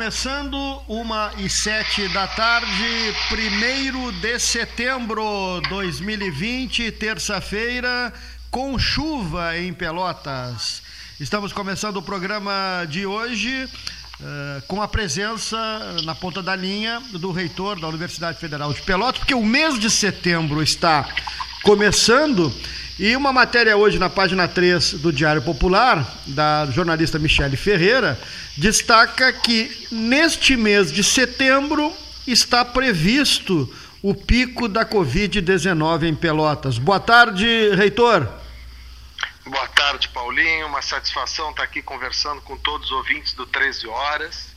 começando uma e sete da tarde, primeiro de setembro 2020, terça-feira, com chuva em Pelotas. Estamos começando o programa de hoje uh, com a presença na ponta da linha do reitor da Universidade Federal de Pelotas, porque o mês de setembro está começando e uma matéria hoje na página 3 do Diário Popular, da jornalista Michele Ferreira, destaca que neste mês de setembro está previsto o pico da Covid-19 em Pelotas. Boa tarde, reitor. Boa tarde, Paulinho. Uma satisfação estar aqui conversando com todos os ouvintes do 13 Horas.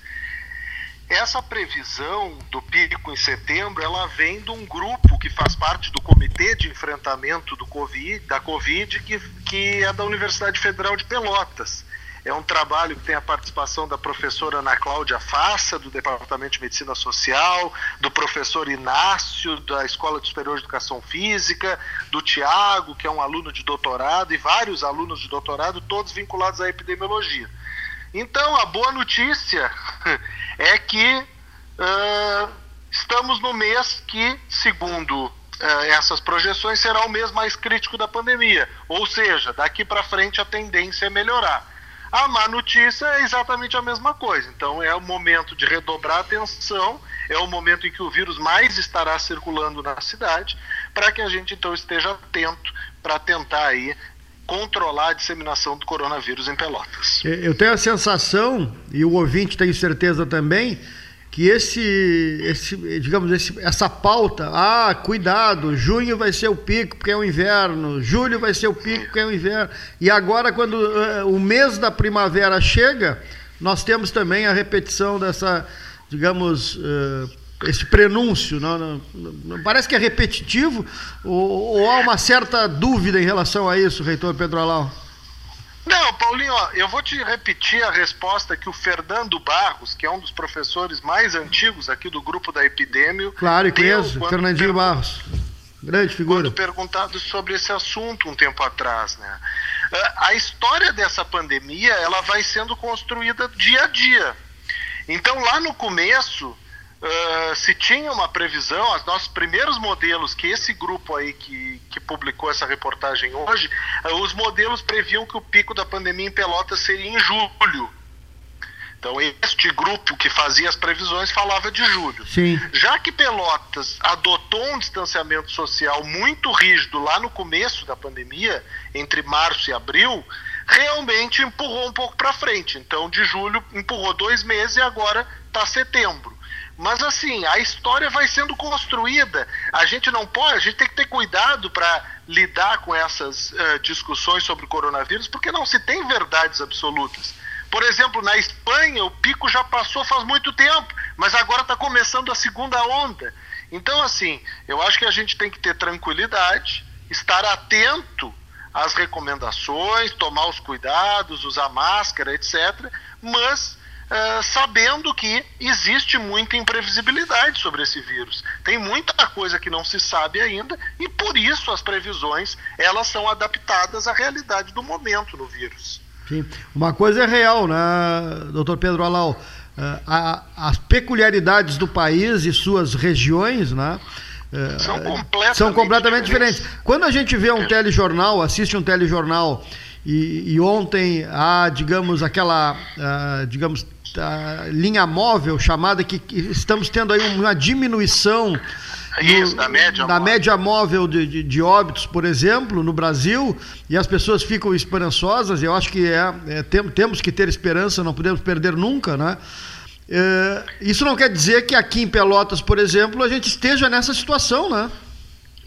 Essa previsão do pico em setembro, ela vem de um grupo que faz parte do Comitê de Enfrentamento do COVID, da Covid, que, que é da Universidade Federal de Pelotas. É um trabalho que tem a participação da professora Ana Cláudia Faça, do Departamento de Medicina Social, do professor Inácio, da Escola de Superior de Educação Física, do Tiago, que é um aluno de doutorado, e vários alunos de doutorado, todos vinculados à epidemiologia. Então, a boa notícia é que uh, estamos no mês que, segundo essas projeções, será o mês mais crítico da pandemia. Ou seja, daqui para frente a tendência é melhorar. A má notícia é exatamente a mesma coisa. Então, é o momento de redobrar a atenção, é o momento em que o vírus mais estará circulando na cidade, para que a gente então esteja atento para tentar aí controlar a disseminação do coronavírus em Pelotas. Eu tenho a sensação, e o ouvinte tem certeza também, que esse, esse digamos, esse, essa pauta, ah, cuidado, junho vai ser o pico porque é o inverno, julho vai ser o pico porque é o inverno, e agora quando uh, o mês da primavera chega, nós temos também a repetição dessa, digamos, uh, esse prenúncio, não, não, não, parece que é repetitivo ou, ou, há uma certa dúvida em relação a isso, reitor Pedro Alau? Não, Paulinho, ó, eu vou te repetir a resposta que o Fernando Barros, que é um dos professores mais antigos aqui do grupo da Epidêmio. Claro, e conheço, Fernandinho Barros. Grande figura. Quando perguntado sobre esse assunto um tempo atrás, né? Ah, a história dessa pandemia, ela vai sendo construída dia a dia. Então, lá no começo, Uh, se tinha uma previsão, os nossos primeiros modelos, que esse grupo aí que, que publicou essa reportagem hoje, uh, os modelos previam que o pico da pandemia em Pelotas seria em julho. Então, este grupo que fazia as previsões falava de julho. Sim. Já que Pelotas adotou um distanciamento social muito rígido lá no começo da pandemia, entre março e abril, realmente empurrou um pouco para frente. Então, de julho empurrou dois meses e agora está setembro. Mas assim, a história vai sendo construída. A gente não pode, a gente tem que ter cuidado para lidar com essas uh, discussões sobre o coronavírus, porque não se tem verdades absolutas. Por exemplo, na Espanha, o pico já passou faz muito tempo, mas agora está começando a segunda onda. Então, assim, eu acho que a gente tem que ter tranquilidade, estar atento às recomendações, tomar os cuidados, usar máscara, etc. Mas uh, sabendo que existe muita imprevisibilidade sobre esse vírus. Tem muita coisa que não se sabe ainda e por isso as previsões elas são adaptadas à realidade do momento no vírus. Sim. Uma coisa é real, né, doutor Pedro Alau? Uh, a, as peculiaridades do país e suas regiões, né? Uh, são completamente, são completamente diferentes. diferentes. Quando a gente vê um telejornal, assiste um telejornal e, e ontem há, digamos, aquela, uh, digamos, linha móvel chamada que, que, estamos tendo aí uma diminuição isso, da média, da média móvel de, de, de, óbitos, por exemplo, no Brasil, e as pessoas ficam esperançosas, eu acho que é, é tem, temos que ter esperança, não podemos perder nunca, né? É, isso não quer dizer que aqui em Pelotas, por exemplo, a gente esteja nessa situação, né?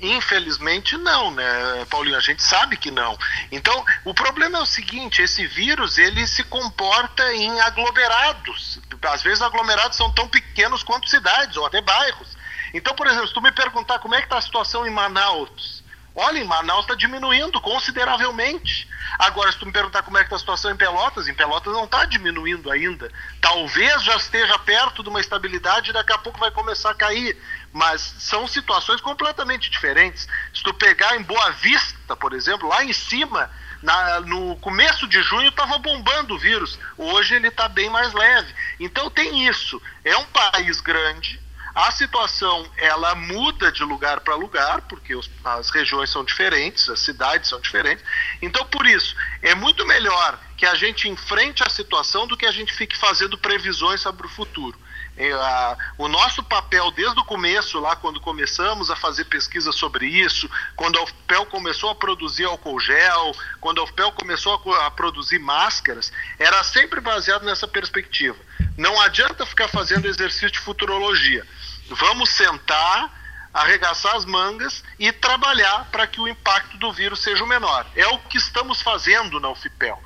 Infelizmente não, né, Paulinho? A gente sabe que não. Então, o problema é o seguinte: esse vírus ele se comporta em aglomerados. Às vezes, aglomerados são tão pequenos quanto cidades ou até bairros. Então, por exemplo, se tu me perguntar como é que está a situação em Manaus, olha, em Manaus está diminuindo consideravelmente. Agora, se tu me perguntar como é que está a situação em Pelotas, em Pelotas não está diminuindo ainda. Talvez já esteja perto de uma estabilidade e daqui a pouco vai começar a cair mas são situações completamente diferentes. Se tu pegar em Boa Vista, por exemplo, lá em cima, na, no começo de junho estava bombando o vírus, hoje ele está bem mais leve. Então tem isso. É um país grande, a situação ela muda de lugar para lugar, porque os, as regiões são diferentes, as cidades são diferentes. Então, por isso, é muito melhor que a gente enfrente a situação do que a gente fique fazendo previsões sobre o futuro. É, o nosso papel desde o começo, lá quando começamos a fazer pesquisa sobre isso, quando a UFPEL começou a produzir álcool gel, quando a UFPEL começou a, a produzir máscaras, era sempre baseado nessa perspectiva. Não adianta ficar fazendo exercício de futurologia. Vamos sentar, arregaçar as mangas e trabalhar para que o impacto do vírus seja o menor. É o que estamos fazendo na UFPEL.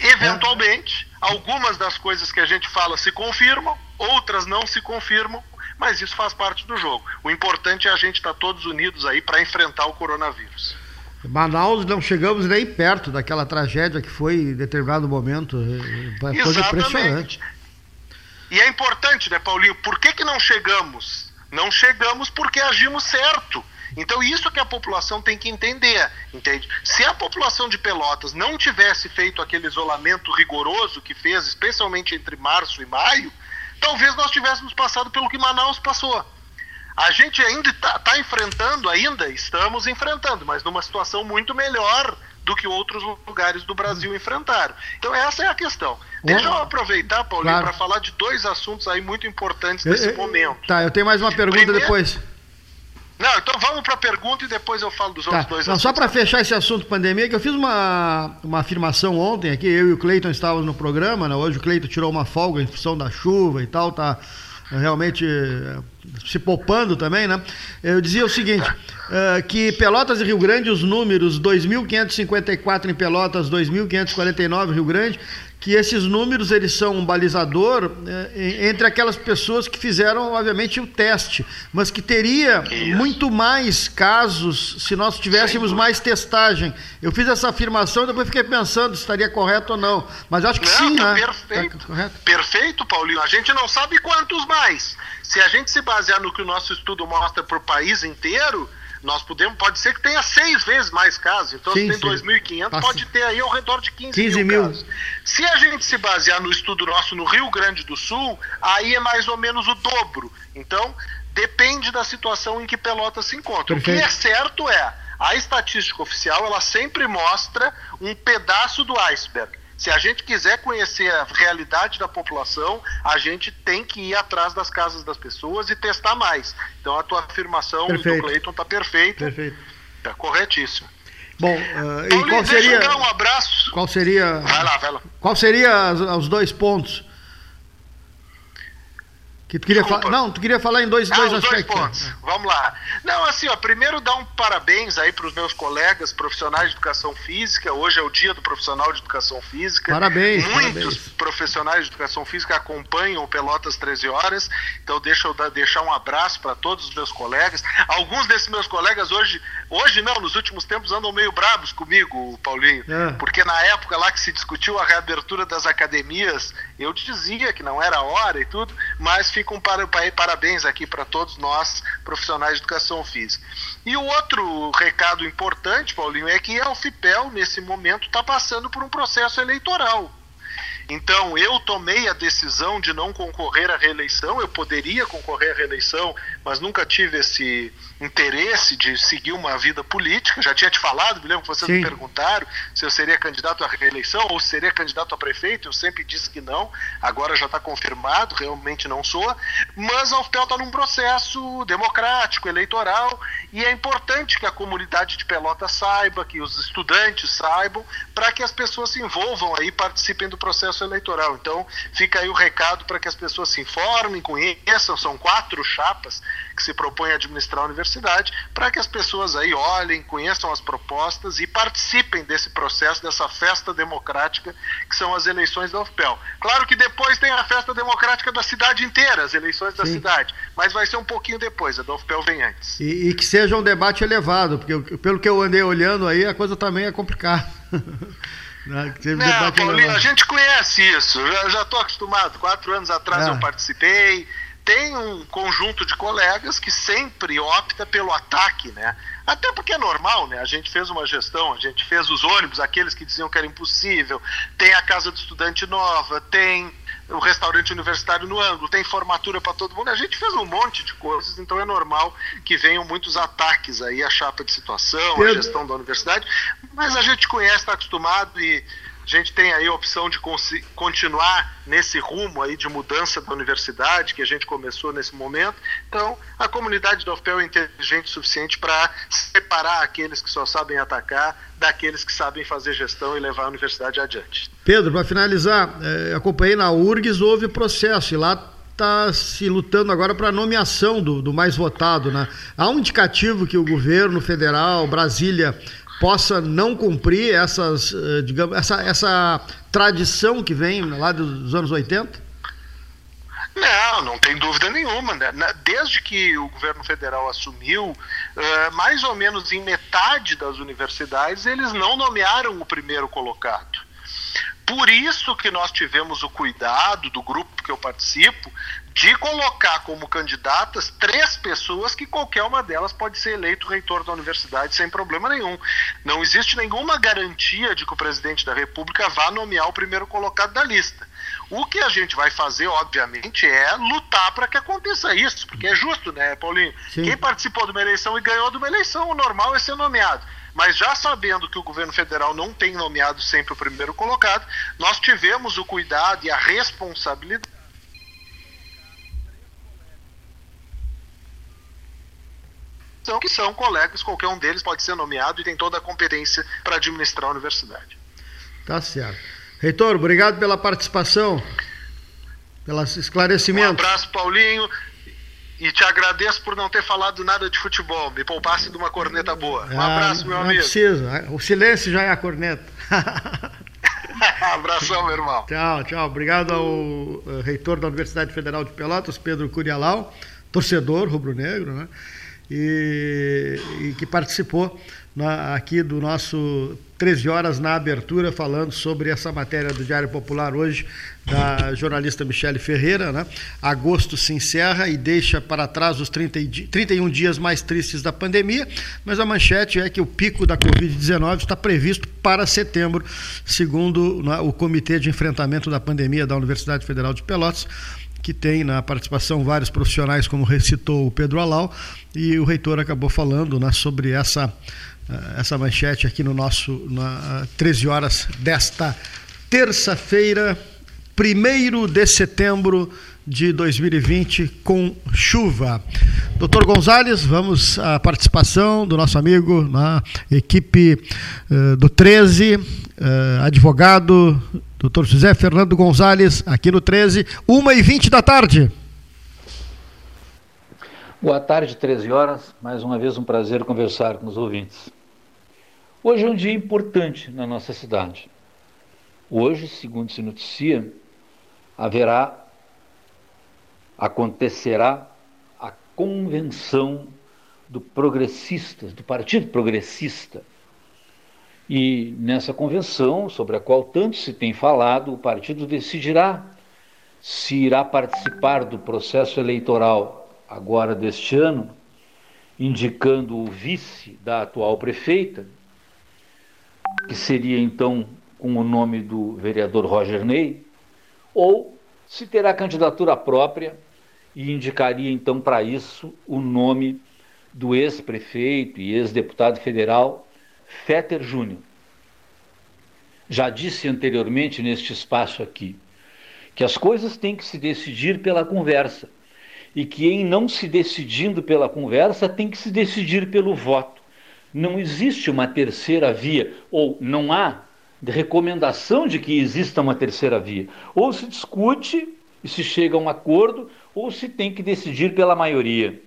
Eventualmente, algumas das coisas que a gente fala se confirmam, outras não se confirmam, mas isso faz parte do jogo. O importante é a gente estar todos unidos aí para enfrentar o coronavírus. Manaus não chegamos nem perto daquela tragédia que foi em determinado momento. Foi Exatamente. impressionante. E é importante, né, Paulinho? Por que, que não chegamos? Não chegamos porque agimos certo. Então, isso que a população tem que entender, entende? Se a população de Pelotas não tivesse feito aquele isolamento rigoroso que fez, especialmente entre março e maio, talvez nós tivéssemos passado pelo que Manaus passou. A gente ainda está tá enfrentando, ainda estamos enfrentando, mas numa situação muito melhor do que outros lugares do Brasil enfrentaram. Então essa é a questão. Deixa eu aproveitar, Paulinho, claro. para falar de dois assuntos aí muito importantes nesse eu, eu, momento. Tá, eu tenho mais uma pergunta Primeiro, depois. Não, então vamos para a pergunta e depois eu falo dos tá. outros dois Não, assuntos. Só para fechar esse assunto pandemia, que eu fiz uma, uma afirmação ontem aqui, eu e o Cleiton estávamos no programa, né? Hoje o Cleiton tirou uma folga em função da chuva e tal, tá realmente eh, se poupando também, né? Eu dizia o seguinte, uh, que Pelotas e Rio Grande, os números 2.554 em Pelotas, 2.549 Rio Grande, que esses números eles são um balizador é, entre aquelas pessoas que fizeram, obviamente, o teste, mas que teria Isso. muito mais casos se nós tivéssemos mais testagem. Eu fiz essa afirmação e depois fiquei pensando se estaria correto ou não. Mas acho que não, sim, tá né? Perfeito. Tá perfeito, Paulinho. A gente não sabe quantos mais. Se a gente se basear no que o nosso estudo mostra para o país inteiro, nós podemos, pode ser que tenha seis vezes mais casos. Então, sim, se tem 2.500, tá pode ter aí ao redor de 15, 15 mil, mil casos. Se a gente se basear no estudo nosso no Rio Grande do Sul, aí é mais ou menos o dobro. Então, depende da situação em que Pelotas se encontra. Perfeito. O que é certo é, a estatística oficial, ela sempre mostra um pedaço do iceberg. Se a gente quiser conhecer a realidade da população, a gente tem que ir atrás das casas das pessoas e testar mais. Então a tua afirmação Perfeito. do Cleiton está perfeita. Perfeito. Está corretíssimo. Bom, uh, e qual seria? um abraço. Qual seria? Vai lá, vai lá. Qual seria os dois pontos que tu queria falar? Não, tu queria falar em dois, ah, dois aspectos. Dois pontos. Vamos lá. Não, assim, ó, primeiro dar um parabéns aí para os meus colegas profissionais de educação física. Hoje é o dia do profissional de educação física. Parabéns. Muitos parabéns. profissionais de educação física acompanham o Pelotas 13 horas. Então deixa eu dar, deixar um abraço para todos os meus colegas. Alguns desses meus colegas hoje, hoje não, nos últimos tempos andam meio bravos comigo, Paulinho, é. porque na época lá que se discutiu a reabertura das academias, eu dizia que não era hora e tudo, mas ficam para, parabéns aqui para todos nós, profissionais de educação física. E o outro recado importante, Paulinho, é que a UFPEL, nesse momento, está passando por um processo eleitoral. Então, eu tomei a decisão de não concorrer à reeleição. Eu poderia concorrer à reeleição, mas nunca tive esse interesse de seguir uma vida política. Já tinha te falado, me lembro que vocês Sim. me perguntaram se eu seria candidato à reeleição ou se seria candidato a prefeito. Eu sempre disse que não. Agora já está confirmado, realmente não sou. Mas a UFPEL está num processo democrático, eleitoral, e é importante que a comunidade de Pelota saiba, que os estudantes saibam, para que as pessoas se envolvam aí, participem do processo eleitoral. Então, fica aí o recado para que as pessoas se informem, conheçam, são quatro chapas que se propõem a administrar a universidade, para que as pessoas aí olhem, conheçam as propostas e participem desse processo, dessa festa democrática que são as eleições da UFPEL. Claro que depois tem a festa democrática da cidade inteira, as eleições da Sim. cidade, mas vai ser um pouquinho depois, a da UFPEL vem antes. E, e que seja um debate elevado, porque pelo que eu andei olhando aí, a coisa também é complicada. Né? Não, Paulinho, a gente conhece isso. Eu já estou acostumado. Quatro anos atrás é. eu participei. Tem um conjunto de colegas que sempre opta pelo ataque, né? Até porque é normal, né? A gente fez uma gestão, a gente fez os ônibus, aqueles que diziam que era impossível, tem a casa do estudante nova, tem o restaurante universitário no ângulo, tem formatura para todo mundo. A gente fez um monte de coisas, então é normal que venham muitos ataques aí à chapa de situação, à gestão da universidade, mas a gente conhece, está acostumado e a gente tem aí a opção de continuar nesse rumo aí de mudança da universidade que a gente começou nesse momento. Então, a comunidade da UFPEL é inteligente o suficiente para separar aqueles que só sabem atacar daqueles que sabem fazer gestão e levar a universidade adiante. Pedro, para finalizar, é, acompanhei na URGS, houve processo e lá está se lutando agora para a nomeação do, do mais votado. Né? Há um indicativo que o governo federal, Brasília, possa não cumprir essas, eh, digamos, essa, essa tradição que vem lá dos anos 80? Não, não tem dúvida nenhuma. Né? Desde que o governo federal assumiu, uh, mais ou menos em metade das universidades, eles não nomearam o primeiro colocado. Por isso que nós tivemos o cuidado do grupo que eu participo de colocar como candidatas três pessoas que qualquer uma delas pode ser eleito reitor da universidade sem problema nenhum. Não existe nenhuma garantia de que o presidente da República vá nomear o primeiro colocado da lista. O que a gente vai fazer, obviamente, é lutar para que aconteça isso, porque é justo, né, Paulinho? Sim. Quem participou de uma eleição e ganhou de uma eleição, o normal é ser nomeado. Mas já sabendo que o governo federal não tem nomeado sempre o primeiro colocado, nós tivemos o cuidado e a responsabilidade. Que são colegas, qualquer um deles pode ser nomeado e tem toda a competência para administrar a universidade. Tá certo. Reitor, obrigado pela participação, pelos esclarecimentos. Um abraço, Paulinho. E te agradeço por não ter falado nada de futebol. Me poupasse de uma corneta boa. Um ah, abraço, meu não amigo. Não precisa. O silêncio já é a corneta. Abração, meu irmão. Tchau, tchau. Obrigado ao uh, reitor da Universidade Federal de Pelotas, Pedro Curialau, torcedor rubro-negro, né? E, e que participou na, aqui do nosso 13 horas na abertura, falando sobre essa matéria do Diário Popular hoje, da jornalista Michele Ferreira. Né? Agosto se encerra e deixa para trás os 30, 31 dias mais tristes da pandemia, mas a manchete é que o pico da Covid-19 está previsto para setembro, segundo né, o Comitê de Enfrentamento da Pandemia da Universidade Federal de Pelotas que tem na participação vários profissionais, como recitou o Pedro Alau, e o reitor acabou falando né, sobre essa eh, essa manchete aqui no nosso na 13 horas desta terça-feira, 1 de setembro de 2020 com chuva. Doutor Gonzalez, vamos à participação do nosso amigo na equipe uh, do 13, uh, eh, advogado, doutor José Fernando Gonzalez, aqui no 13, 1h20 da tarde. Boa tarde, 13 horas. Mais uma vez um prazer conversar com os ouvintes. Hoje é um dia importante na nossa cidade. Hoje, segundo se noticia, haverá, acontecerá a convenção do progressistas, do Partido Progressista. E nessa convenção, sobre a qual tanto se tem falado, o partido decidirá se irá participar do processo eleitoral agora deste ano, indicando o vice da atual prefeita, que seria então com o nome do vereador Roger Ney, ou se terá candidatura própria e indicaria então para isso o nome do ex-prefeito e ex-deputado federal Fetter Júnior. Já disse anteriormente neste espaço aqui que as coisas têm que se decidir pela conversa e que em não se decidindo pela conversa tem que se decidir pelo voto. Não existe uma terceira via, ou não há recomendação de que exista uma terceira via. Ou se discute e se chega a um acordo, ou se tem que decidir pela maioria.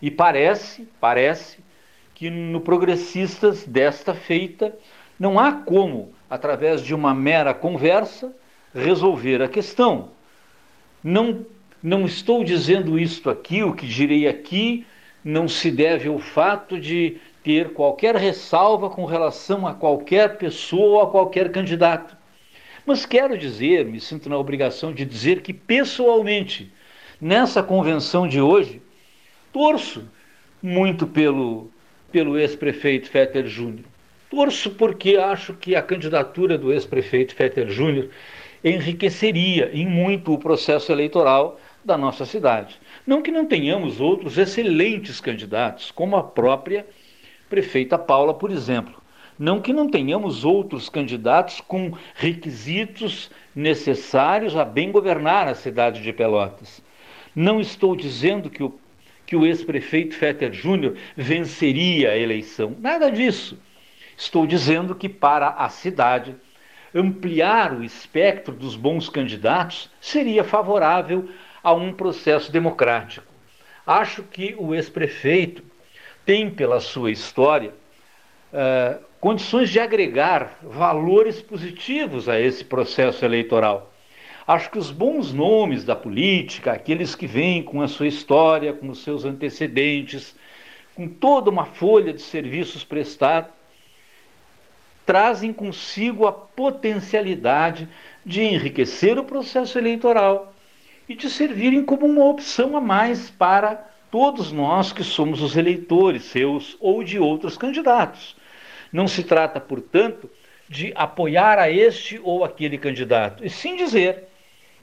E parece, parece que no progressistas desta feita não há como, através de uma mera conversa, resolver a questão. Não, não estou dizendo isto aqui, o que direi aqui não se deve ao fato de ter qualquer ressalva com relação a qualquer pessoa ou a qualquer candidato. Mas quero dizer, me sinto na obrigação de dizer que pessoalmente, nessa convenção de hoje, torço muito pelo, pelo ex-prefeito Fetter Júnior. Torço porque acho que a candidatura do ex-prefeito Fetter Júnior enriqueceria em muito o processo eleitoral da nossa cidade. Não que não tenhamos outros excelentes candidatos, como a própria prefeita Paula, por exemplo. Não que não tenhamos outros candidatos com requisitos necessários a bem governar a cidade de Pelotas. Não estou dizendo que o, que o ex-prefeito Fetter Júnior venceria a eleição. Nada disso. Estou dizendo que para a cidade ampliar o espectro dos bons candidatos seria favorável a um processo democrático. Acho que o ex-prefeito tem, pela sua história, uh, condições de agregar valores positivos a esse processo eleitoral. Acho que os bons nomes da política, aqueles que vêm com a sua história, com os seus antecedentes, com toda uma folha de serviços prestados, trazem consigo a potencialidade de enriquecer o processo eleitoral e de servirem como uma opção a mais para todos nós que somos os eleitores seus ou de outros candidatos. Não se trata, portanto, de apoiar a este ou aquele candidato, e sim dizer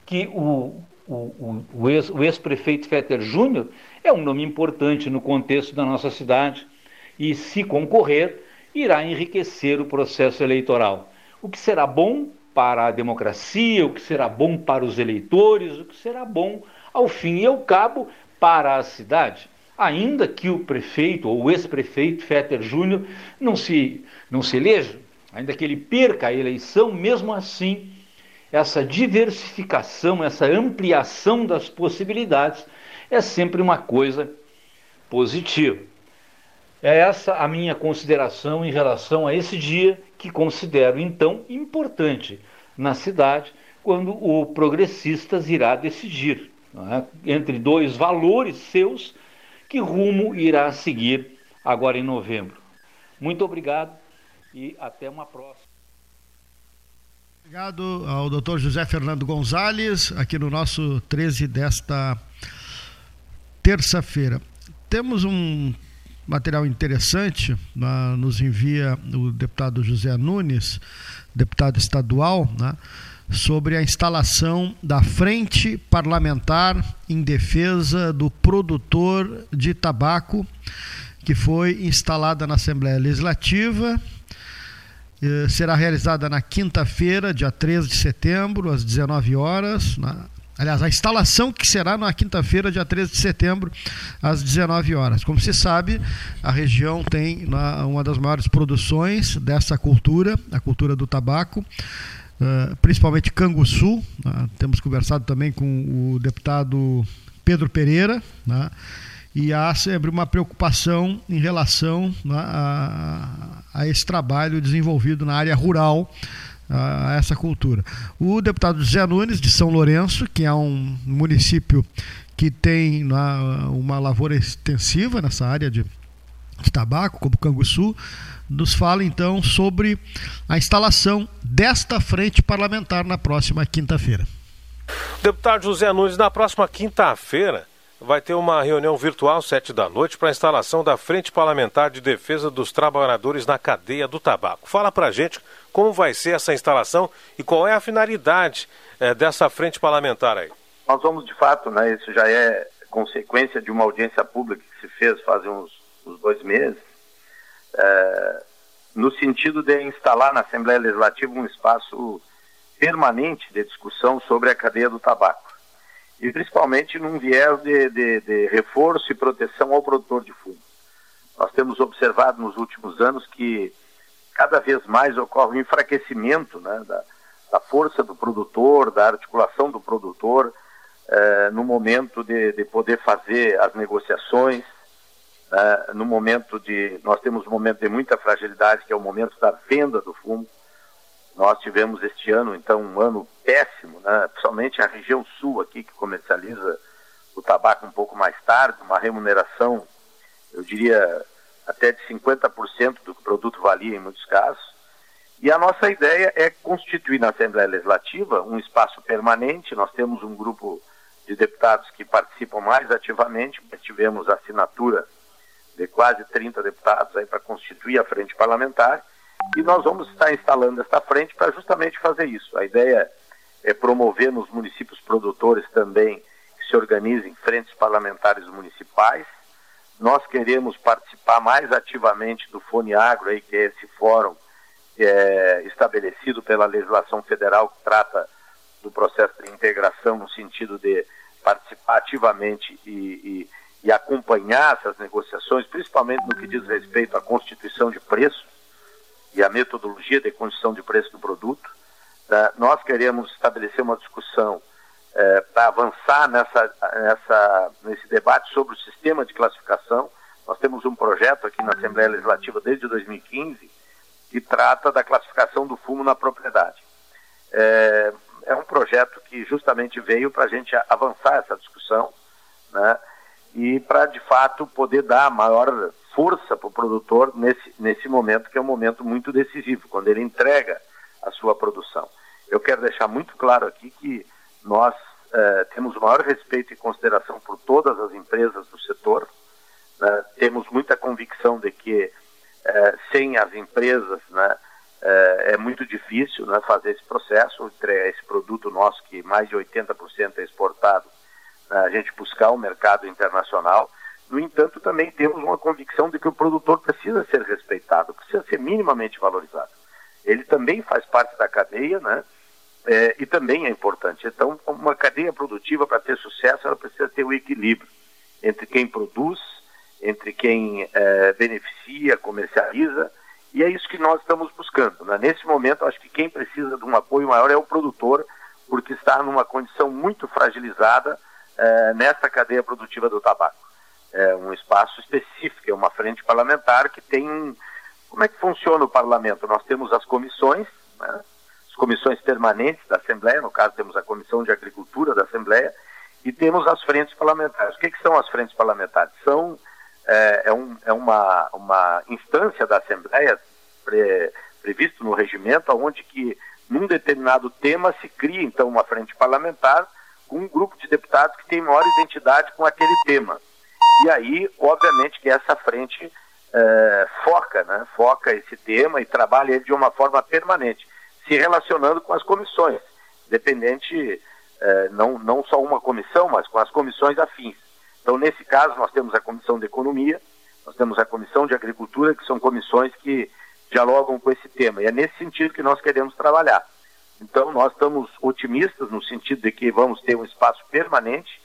que o, o, o, ex-prefeito Fetter Júnior é um nome importante no contexto da nossa cidade e, se concorrer, irá enriquecer o processo eleitoral. O que será bom para a democracia, o que será bom para os eleitores, o que será bom, ao fim e ao cabo, para a cidade. Ainda que o prefeito ou o ex-prefeito Fetter Júnior não se, não se eleja, ainda que ele perca a eleição, mesmo assim, essa diversificação, essa ampliação das possibilidades é sempre uma coisa positiva. É essa a minha consideração em relação a esse dia, que considero então importante na cidade, quando o Progressistas irá decidir é? entre dois valores seus que rumo irá seguir agora em novembro. Muito obrigado e até uma próxima. Obrigado ao Dr. José Fernando Gonzalez, aqui no nosso 13 desta terça-feira. Temos um material interessante, nos envia o deputado José Nunes, deputado estadual, né, sobre a instalação da Frente Parlamentar em Defesa do Produtor de Tabaco, que foi instalada na Assembleia Legislativa. Eh, será realizada na quinta-feira, dia 13 de setembro, às 19 horas, na Aliás, a instalação que será na quinta-feira, dia 13 de setembro, às 19 horas. Como se sabe, a região tem uma das maiores produções dessa cultura, a cultura do tabaco, uh, principalmente Canguçu. Uh, temos conversado também com o deputado Pedro Pereira, né? E há sempre uma preocupação em relação né, a, a esse trabalho desenvolvido na área rural a, essa cultura. O deputado José Nunes, de São Lourenço, que é um município que tem uma, uma lavoura extensiva nessa área de, de tabaco, como Canguçu, nos fala então sobre a instalação desta frente parlamentar na próxima quinta-feira. Deputado José Nunes, na próxima quinta-feira vai ter uma reunião virtual, sete da noite, para a instalação da Frente Parlamentar de Defesa dos Trabalhadores na cadeia do tabaco. Fala para gente como vai ser essa instalação e qual é a finalidade é, dessa frente parlamentar aí. Nós vamos, de fato, né, isso já é consequência de uma audiência pública que se fez faz uns, uns dois meses, é, no sentido de instalar na Assembleia Legislativa um espaço permanente de discussão sobre a cadeia do tabaco e principalmente num viés de, de, de, reforço e proteção ao produtor de fumo. Nós temos observado nos últimos anos que cada vez mais ocorre um enfraquecimento né, da, da, força do produtor, da articulação do produtor eh, no momento de, de, poder fazer as negociações, né, no momento de nós temos um momento de muita fragilidade que é o momento da venda do fumo nós tivemos este ano, então, um ano péssimo, né? principalmente a região sul aqui, que comercializa o tabaco um pouco mais tarde, uma remuneração, eu diria, até de 50% do que o produto valia em muitos casos. E a nossa ideia é constituir na Assembleia Legislativa um espaço permanente. Nós temos um grupo de deputados que participam mais ativamente, tivemos assinatura de quase 30 deputados aí para constituir a frente parlamentar e nós vamos estar instalando esta frente para justamente fazer isso. A ideia é promover nos municípios produtores também que se organizem frentes parlamentares municipais. Nós queremos participar mais ativamente do Fone Agro, aí, que é esse fórum é, estabelecido pela legislação federal que trata do processo de integração no sentido de participar ativamente e, e, e acompanhar essas negociações, principalmente no que diz respeito à constituição de preço e à metodologia de constituição de preço do produto. Tá? Nós queremos estabelecer uma discussão é, para avançar nessa, nessa, nesse debate sobre o sistema de classificação. Nós temos um projeto aqui na Assembleia Legislativa desde 2015 que trata da classificação do fumo na propriedade. É, é um projeto que justamente veio para a gente avançar essa discussão, né? E para de fato poder dar maior força para o produtor nesse, nesse momento que é um momento muito decisivo, quando ele entrega a sua produção. Eu quero deixar muito claro aqui que nós eh, temos o maior respeito e consideração por todas as empresas do setor, né? temos muita convicção de que eh, sem as empresas, né, é, é muito difícil né, fazer esse processo, esse produto nosso que mais de 80% é exportado, a gente buscar o um mercado internacional. No entanto, também temos uma convicção de que o produtor precisa ser respeitado, precisa ser minimamente valorizado. Ele também faz parte da cadeia, né? É, e também é importante. Então, uma cadeia produtiva, para ter sucesso, ela precisa ter o um equilíbrio entre quem produz, entre quem é, beneficia, comercializa e é isso que nós estamos buscando. Né? Nesse momento, acho que quem precisa de um apoio maior é o produtor, porque está numa condição muito fragilizada é, nessa cadeia produtiva do tabaco. É um espaço específico, é uma frente parlamentar que tem. Como é que funciona o parlamento? Nós temos as comissões, né? as comissões permanentes da Assembleia, no caso temos a Comissão de Agricultura da Assembleia, e temos as frentes parlamentares. O que, que são as frentes parlamentares? São é, é, um, é uma, uma instância da Assembleia pre, previsto no regimento, onde que num determinado tema se cria então uma frente parlamentar com um grupo de deputados que tem maior identidade com aquele tema. E aí, obviamente, que essa frente é, foca, né, foca esse tema e trabalha ele de uma forma permanente, se relacionando com as comissões, dependente, é, não, não só uma comissão, mas com as comissões afins. Então, nesse caso, nós temos a Comissão de Economia, nós temos a Comissão de Agricultura, que são comissões que dialogam com esse tema. E é nesse sentido que nós queremos trabalhar. Então, nós estamos otimistas no sentido de que vamos ter um espaço permanente.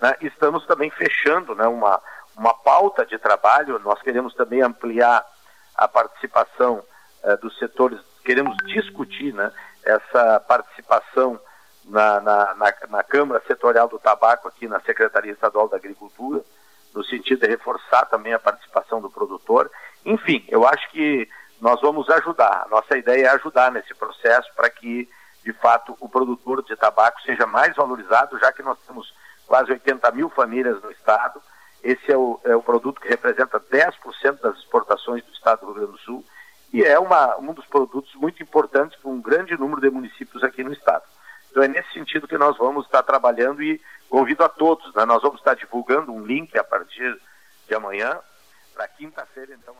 Né? Estamos também fechando né, uma, uma pauta de trabalho. Nós queremos também ampliar a participação eh, dos setores, queremos discutir né, essa participação na, na, na, na, Câmara Setorial do Tabaco, aqui na Secretaria Estadual da Agricultura, no sentido de reforçar também a participação do produtor. Enfim, eu acho que nós vamos ajudar. A nossa ideia é ajudar nesse processo para que, de fato, o produtor de tabaco seja mais valorizado, já que nós temos quase 80 mil famílias no Estado. Esse é o, é o produto que representa 10% das exportações do Estado do Rio Grande do Sul e é uma, um dos produtos muito importantes para um grande número de municípios aqui no Estado. Então é nesse sentido que nós vamos estar trabalhando e convido a todos. Né? Nós vamos estar divulgando um link a partir de amanhã para quinta-feira, então.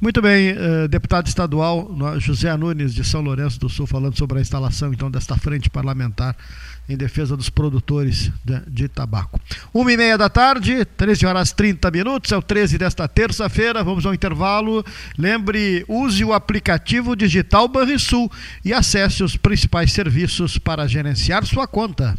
Muito bem, uh, deputado estadual José Nunes de São Lourenço do Sul falando sobre a instalação então desta frente parlamentar em defesa dos produtores de, de tabaco. Uma e meia da tarde, 13 horas 30 minutos, é o 13 desta terça-feira, vamos ao intervalo. Lembre, use o aplicativo digital Banrisul e acesse os principais serviços para gerenciar sua conta.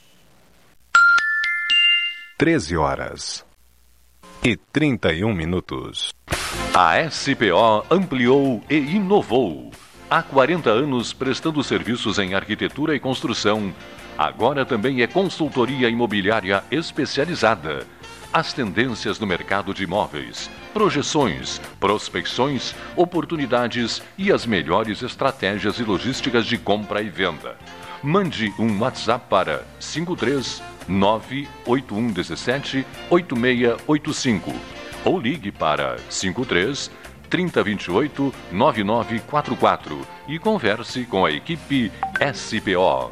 13 horas e 31 minutos. A SPO ampliou e inovou. Há 40 anos prestando serviços em arquitetura e construção, agora também é consultoria imobiliária especializada as tendências no mercado de imóveis, projeções, prospecções, oportunidades e as melhores estratégias e logísticas de compra e venda. Mande um WhatsApp para 53 98117 8685 ou ligue para 53 3028 9944 e converse com a equipe SPO.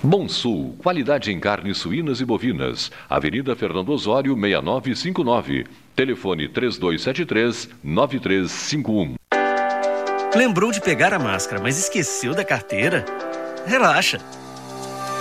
Bom Sul, qualidade em carnes suínas e bovinas. Avenida Fernando Osório, 6959. Telefone 3273-9351. Lembrou de pegar a máscara, mas esqueceu da carteira? Relaxa!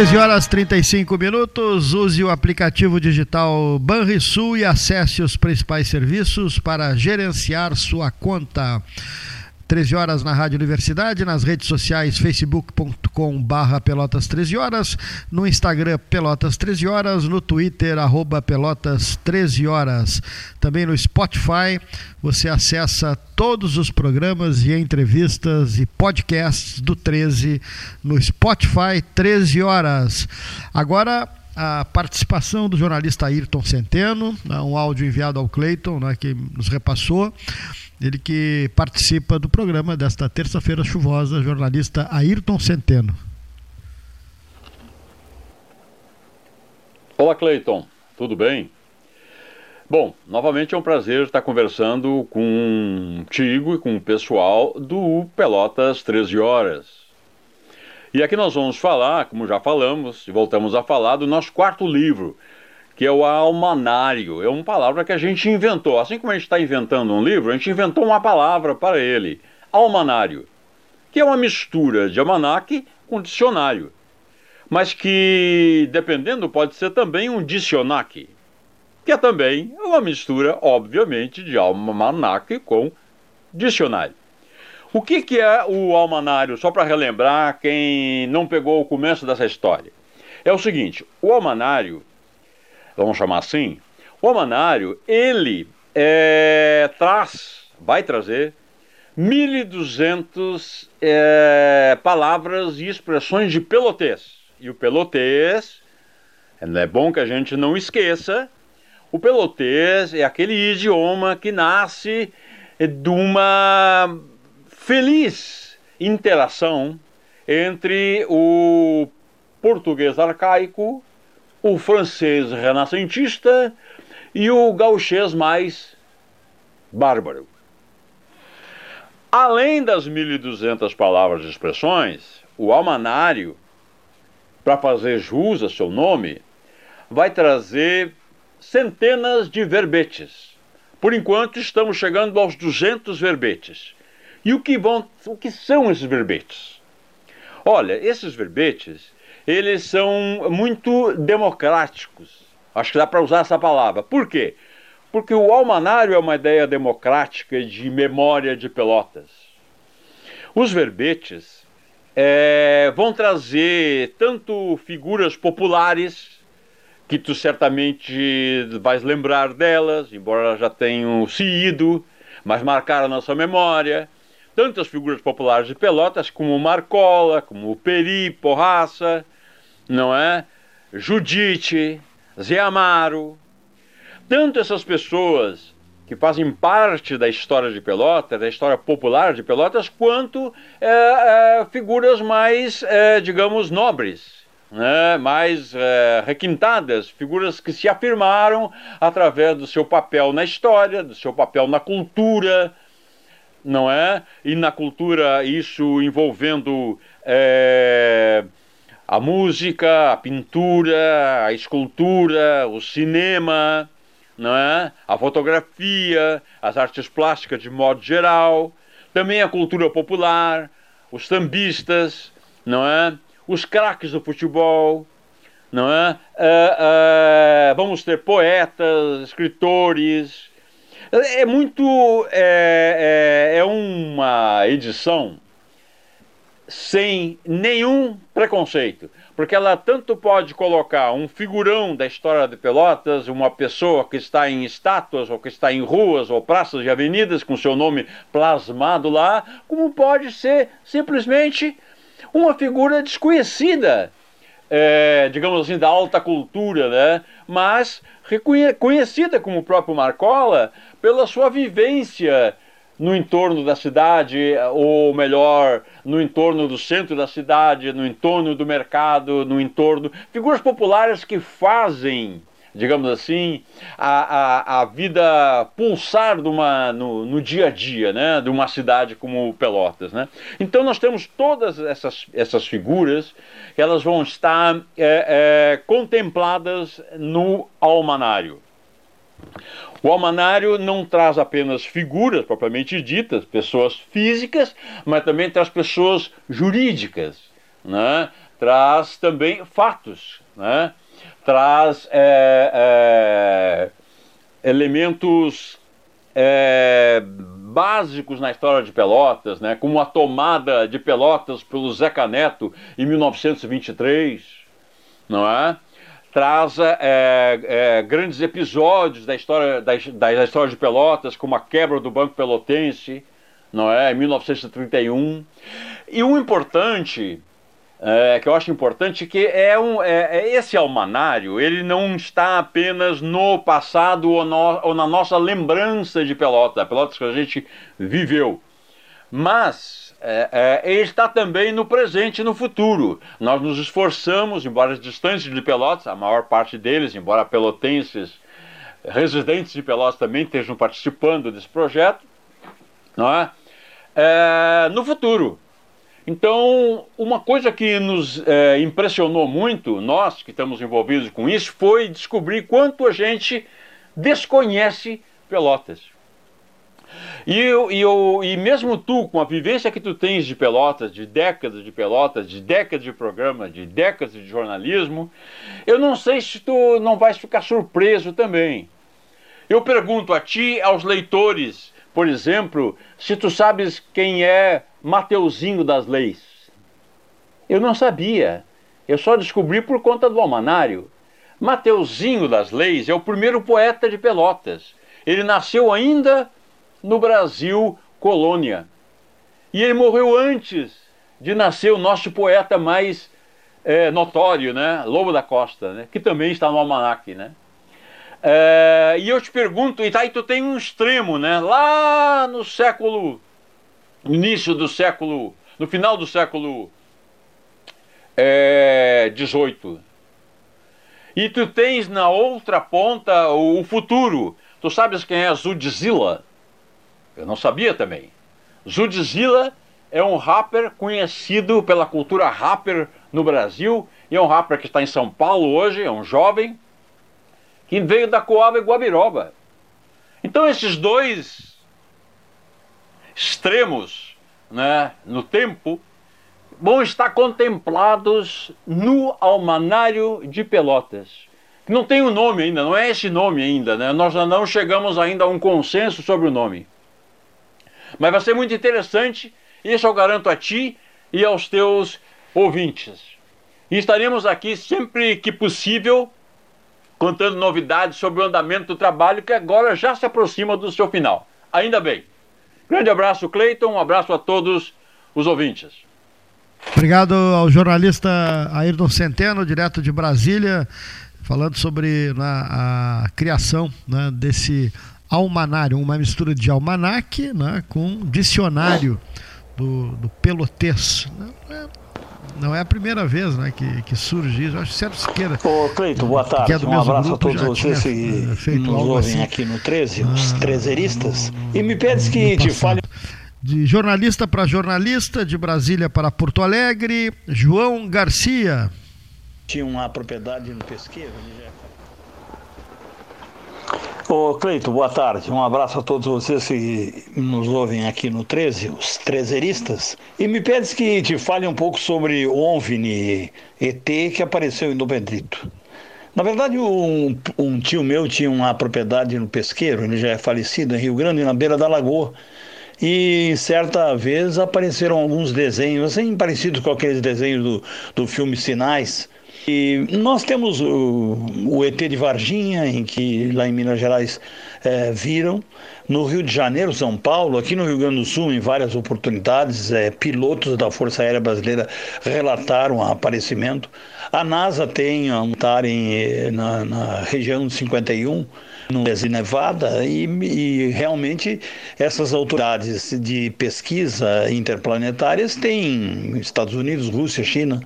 Treze horas 35 minutos. Use o aplicativo digital Banrisul e acesse os principais serviços para gerenciar sua conta. 13 horas na Rádio Universidade, nas redes sociais facebook.com barra pelotas 13 horas, no Instagram pelotas 13 horas, no Twitter arroba pelotas 13 horas. Também no Spotify você acessa todos os programas e entrevistas e podcasts do 13 no Spotify 13 horas. Agora a participação do jornalista Ayrton Centeno, né, um áudio enviado ao Cleiton, né, que nos repassou. Ele que participa do programa desta terça-feira chuvosa, jornalista Ayrton Centeno. Olá, Cleiton. Tudo bem? Bom, novamente é um prazer estar conversando contigo e com o pessoal do Pelotas 13 Horas. E aqui nós vamos falar, como já falamos, e voltamos a falar, do nosso quarto livro, que é o almanário. É uma palavra que a gente inventou. Assim como a gente está inventando um livro, a gente inventou uma palavra para ele: almanário. que é uma mistura de almanaque com dicionário, mas que, dependendo, pode ser também um dicionaque, que é também uma mistura, obviamente, de almanaque com dicionário. O que, que é o almanário? Só para relembrar quem não pegou o começo dessa história. É o seguinte: o almanário, vamos chamar assim, o almanário, ele é, traz, vai trazer 1.200 é, palavras e expressões de pelotês. E o pelotês, é bom que a gente não esqueça, o pelotês é aquele idioma que nasce de uma feliz interação entre o português arcaico, o francês renascentista e o gauchês mais bárbaro. Além das 1.200 palavras e expressões, o almanário, para fazer jus a seu nome, vai trazer centenas de verbetes. Por enquanto, estamos chegando aos 200 verbetes. E o que, vão, o que são esses verbetes? Olha, esses verbetes, eles são muito democráticos. Acho que dá para usar essa palavra. Por quê? Porque o almanário é uma ideia democrática de memória de Pelotas. Os verbetes é, vão trazer tanto figuras populares, que tu certamente vais lembrar delas, embora já tenham se ido, mas marcaram a nossa memória. Tantas figuras populares de Pelotas, como Marcola, como Peri, Porraça, não é? Judite, Zé Amaro, tanto essas pessoas que fazem parte da história de Pelotas, da história popular de Pelotas, quanto é, é, figuras mais, é, digamos, nobres, né, mais é, requintadas, figuras que se afirmaram através do seu papel na história, do seu papel na cultura, não é? E na cultura, isso envolvendo é, a música, a pintura, a escultura, o cinema, não é? a fotografia, as artes plásticas de modo geral, também a cultura popular, os tambistas, não é? os craques do futebol, não é? é, é vamos ter poetas, escritores. É muito. É, é, é uma edição sem nenhum preconceito, porque ela tanto pode colocar um figurão da história de Pelotas, uma pessoa que está em estátuas ou que está em ruas ou praças e avenidas com seu nome plasmado lá, como pode ser simplesmente uma figura desconhecida, é, digamos assim, da alta cultura, né? mas reconhecida como o próprio Marcola pela sua vivência no entorno da cidade, ou melhor, no entorno do centro da cidade, no entorno do mercado, no entorno. Figuras populares que fazem, digamos assim, a, a, a vida pulsar numa, no, no dia a dia né, de uma cidade como Pelotas. Né? Então nós temos todas essas, essas figuras, elas vão estar é, é, contempladas no almanário. O almanário não traz apenas figuras propriamente ditas, pessoas físicas, mas também traz pessoas jurídicas, né? traz também fatos, né? traz é, é, elementos é, básicos na história de Pelotas, né? como a tomada de Pelotas pelo Zeca Neto em 1923, não é? Traz é, é, grandes episódios da história, da, da, história de Pelotas, como a quebra do Banco Pelotense, não é, em 1931. E o importante, é, que eu acho importante, que é, um, é, é, esse almanário, ele não está apenas no passado ou, no, ou na nossa lembrança de Pelotas, Pelotas que a gente viveu, mas é, é, está também no presente e no futuro. Nós nos esforçamos, embora distantes de Pelotas, a maior parte deles, embora pelotenses, residentes de Pelotas também estejam participando desse projeto, não é? é no futuro. Então, uma coisa que nos é, impressionou muito, nós que estamos envolvidos com isso, foi descobrir quanto a gente desconhece Pelotas. E, eu, e, eu, e mesmo tu, com a vivência que tu tens de Pelotas, de décadas de Pelotas, de décadas de programa, de décadas de jornalismo, eu não sei se tu não vais ficar surpreso também. Eu pergunto a ti, aos leitores, por exemplo, se tu sabes quem é Mateuzinho das Leis. Eu não sabia. Eu só descobri por conta do almanário. Mateuzinho das Leis é o primeiro poeta de Pelotas. Ele nasceu ainda no Brasil colônia. E ele morreu antes de nascer o nosso poeta mais é, notório, né? Lobo da Costa, né? que também está no almanac. Né? É, e eu te pergunto, tu tem um extremo, né? lá no século, início do século, no final do século é, 18. E tu tens na outra ponta o futuro. Tu sabes quem é Zudzilla? Eu não sabia também. Zudzilla é um rapper conhecido pela cultura rapper no Brasil e é um rapper que está em São Paulo hoje, é um jovem que veio da Coab e Guabiroba. Então esses dois extremos, né, no tempo, vão estar contemplados no Almanário de Pelotas. Não tem o um nome ainda, não é esse nome ainda, né? Nós não chegamos ainda a um consenso sobre o nome. Mas vai ser muito interessante, isso eu garanto a ti e aos teus ouvintes. E estaremos aqui sempre que possível contando novidades sobre o andamento do trabalho que agora já se aproxima do seu final. Ainda bem. Grande abraço, Cleiton, um abraço a todos os ouvintes. Obrigado ao jornalista Ayrton Centeno, direto de Brasília, falando sobre né, a criação né, desse almanário, uma mistura de almanaque né, com dicionário do, do pelotês. Não é, não é a primeira vez né, que, que surge isso. Acho que Sérgio Siqueira. Ô, Cleito, boa tarde. É um abraço grupo, a todos vocês que nos ouvem assim. aqui no 13, os ah, trezeristas. E me pedes que te fale. De jornalista para jornalista, de Brasília para Porto Alegre, João Garcia. Tinha uma propriedade no pesqueiro, já Ô Cleito, boa tarde. Um abraço a todos vocês que nos ouvem aqui no 13, os trezeristas. E me pedes que te fale um pouco sobre o OVNI ET que apareceu em Dom Pedrito. Na verdade, um, um, tio meu tinha uma propriedade no pesqueiro, ele já é falecido, em Rio Grande, na beira da lagoa. E certa vez apareceram alguns desenhos, assim, parecidos com aqueles desenhos do, do filme Sinais, e nós temos o, o, ET de Varginha, em que lá em Minas Gerais é, viram. No Rio de Janeiro, São Paulo, aqui no Rio Grande do Sul, em várias oportunidades, é, pilotos da Força Aérea Brasileira relataram o aparecimento. A NASA tem um em, eh, na, na região de 51 no Nevada e, e, realmente essas autoridades de pesquisa interplanetárias têm Estados Unidos, Rússia, China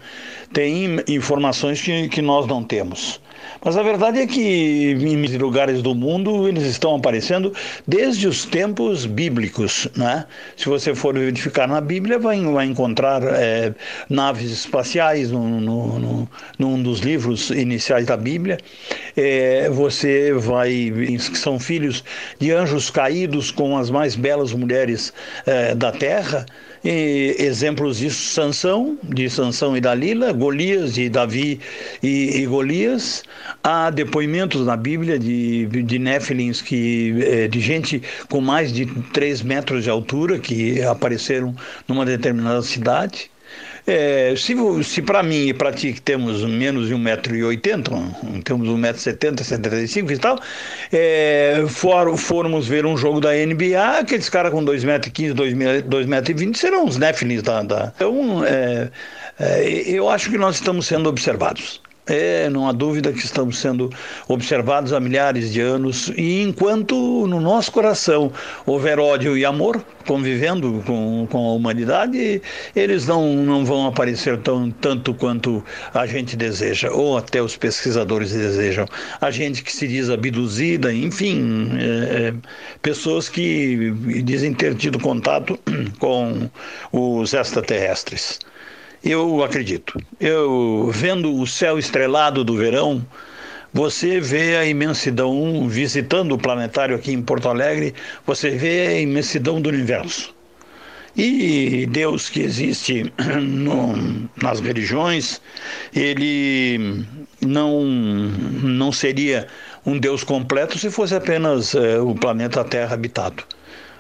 têm informações que, que nós não temos. Mas a verdade é que em lugares do mundo eles estão aparecendo desde os tempos bíblicos. Né? Se você for verificar na Bíblia, vai, vai encontrar é, naves espaciais no, no, no, num dos livros iniciais da Bíblia. É, você vai. são filhos de anjos caídos com as mais belas mulheres é, da terra. E exemplos disso, Sansão, de Sansão e Dalila, Golias, de Davi e, e Golias. Há depoimentos na Bíblia de, de Néfilins, que, é, de gente com mais de 3 metros de altura que apareceram numa determinada cidade. É, se se para mim e para ti que temos menos de 1,80m, temos 1,70m, 75 e tal, é, for, formos ver um jogo da NBA, aqueles caras com 2,15m, 2,20m serão os Néfilins da. da... Então, é, é, eu acho que nós estamos sendo observados. É, não há dúvida que estamos sendo observados há milhares de anos e enquanto no nosso coração houver ódio e amor convivendo com, com a humanidade, eles não, não vão aparecer tão, tanto quanto a gente deseja, ou até os pesquisadores desejam. A gente que se diz abduzida, enfim, é, é pessoas que dizem ter tido contato com os extraterrestres. Eu acredito. Eu vendo o céu estrelado do verão, você vê a imensidão, visitando o planetário aqui em Porto Alegre, você vê a imensidão do universo. E Deus que existe no, nas religiões, ele não, não seria um Deus completo se fosse apenas é, o planeta Terra habitado.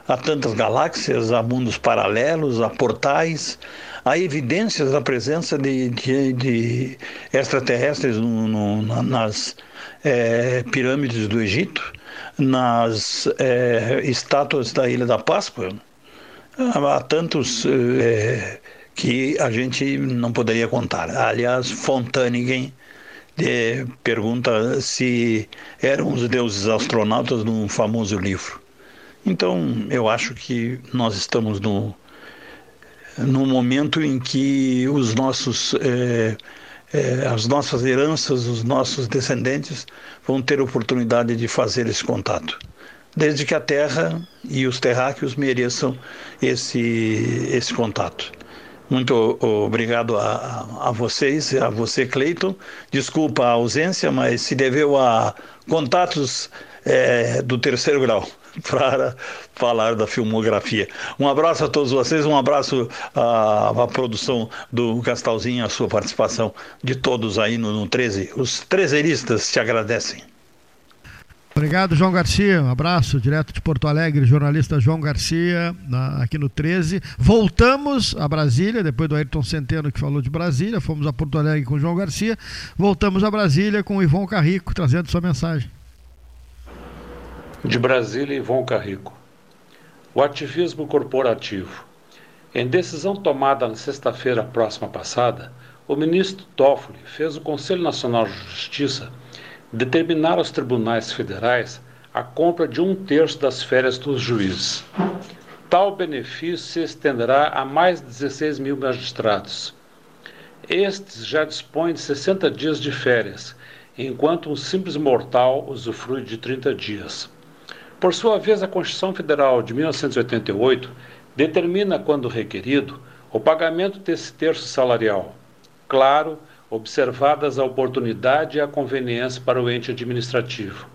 Há tantas galáxias, há mundos paralelos, há portais, há evidências da presença de, de, de extraterrestres no, no, nas é, pirâmides do Egito, nas é, estátuas da Ilha da Páscoa. Há tantos é, que a gente não poderia contar. Aliás, Fontanigen pergunta se eram os deuses astronautas num famoso livro. Então, eu acho que nós estamos no, no momento em que os nossos, é, é, as nossas heranças, os nossos descendentes vão ter oportunidade de fazer esse contato. Desde que a Terra e os terráqueos mereçam esse, esse contato. Muito obrigado a, a vocês, a você, Cleiton. Desculpa a ausência, mas se deveu a contatos é, do terceiro grau para falar da filmografia. Um abraço a todos vocês, um abraço à, à produção do Gastalzinho, a sua participação de todos aí no, no 13. Os trezeristas te agradecem. Obrigado, João Garcia. Um abraço direto de Porto Alegre, jornalista João Garcia, na, aqui no 13. Voltamos a Brasília, depois do Ayrton Centeno que falou de Brasília, fomos a Porto Alegre com João Garcia. Voltamos a Brasília com o Ivon Carrico, trazendo sua mensagem. De Brasília, Ivon Carrico. O ativismo corporativo. Em decisão tomada na sexta-feira próxima passada, o ministro Toffoli fez o Conselho Nacional de Justiça determinar aos tribunais federais a compra de um terço das férias dos juízes. Tal benefício se estenderá a mais de 16 mil magistrados. Estes já dispõem de 60 dias de férias, enquanto um simples mortal usufrui de 30 dias. Por sua vez, a Constituição Federal de 1988 determina, quando requerido, o pagamento desse terço salarial. Claro, observadas a oportunidade e a conveniência para o ente administrativo.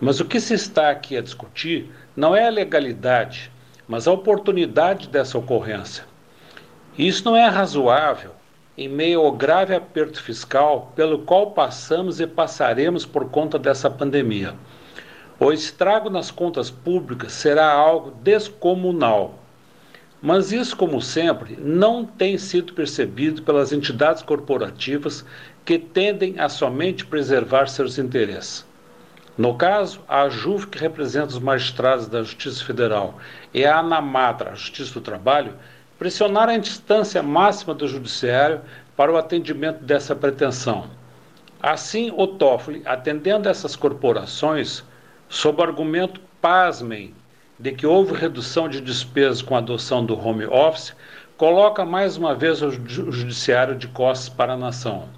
Mas o que se está aqui a discutir não é a legalidade, mas a oportunidade dessa ocorrência. Isso não é razoável em meio ao grave aperto fiscal pelo qual passamos e passaremos por conta dessa pandemia. O estrago nas contas públicas será algo descomunal. Mas isso, como sempre, não tem sido percebido pelas entidades corporativas que tendem a somente preservar seus interesses. No caso, a JUV, que representa os magistrados da Justiça Federal, e a ANAMATRA, a Justiça do Trabalho, pressionaram a instância máxima do Judiciário para o atendimento dessa pretensão. Assim, o Toffoli, atendendo essas corporações, sob o argumento, pasmem, de que houve redução de despesas com a adoção do home office, coloca mais uma vez o judiciário de costas para a nação.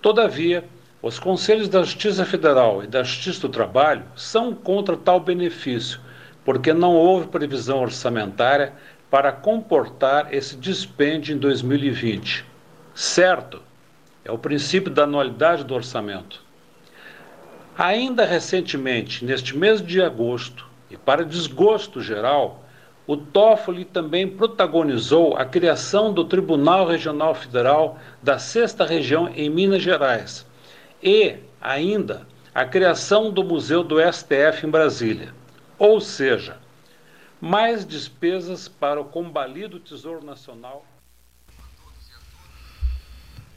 Todavia, os conselhos da Justiça Federal e da Justiça do Trabalho são contra tal benefício, porque não houve previsão orçamentária para comportar esse dispêndio em 2020. Certo, é o princípio da anualidade do orçamento. Ainda recentemente, neste mês de agosto, e para desgosto geral, o Toffoli também protagonizou a criação do Tribunal Regional Federal da Sexta Região em Minas Gerais e, ainda, a criação do Museu do STF em Brasília. Ou seja, mais despesas para o combalido Tesouro Nacional.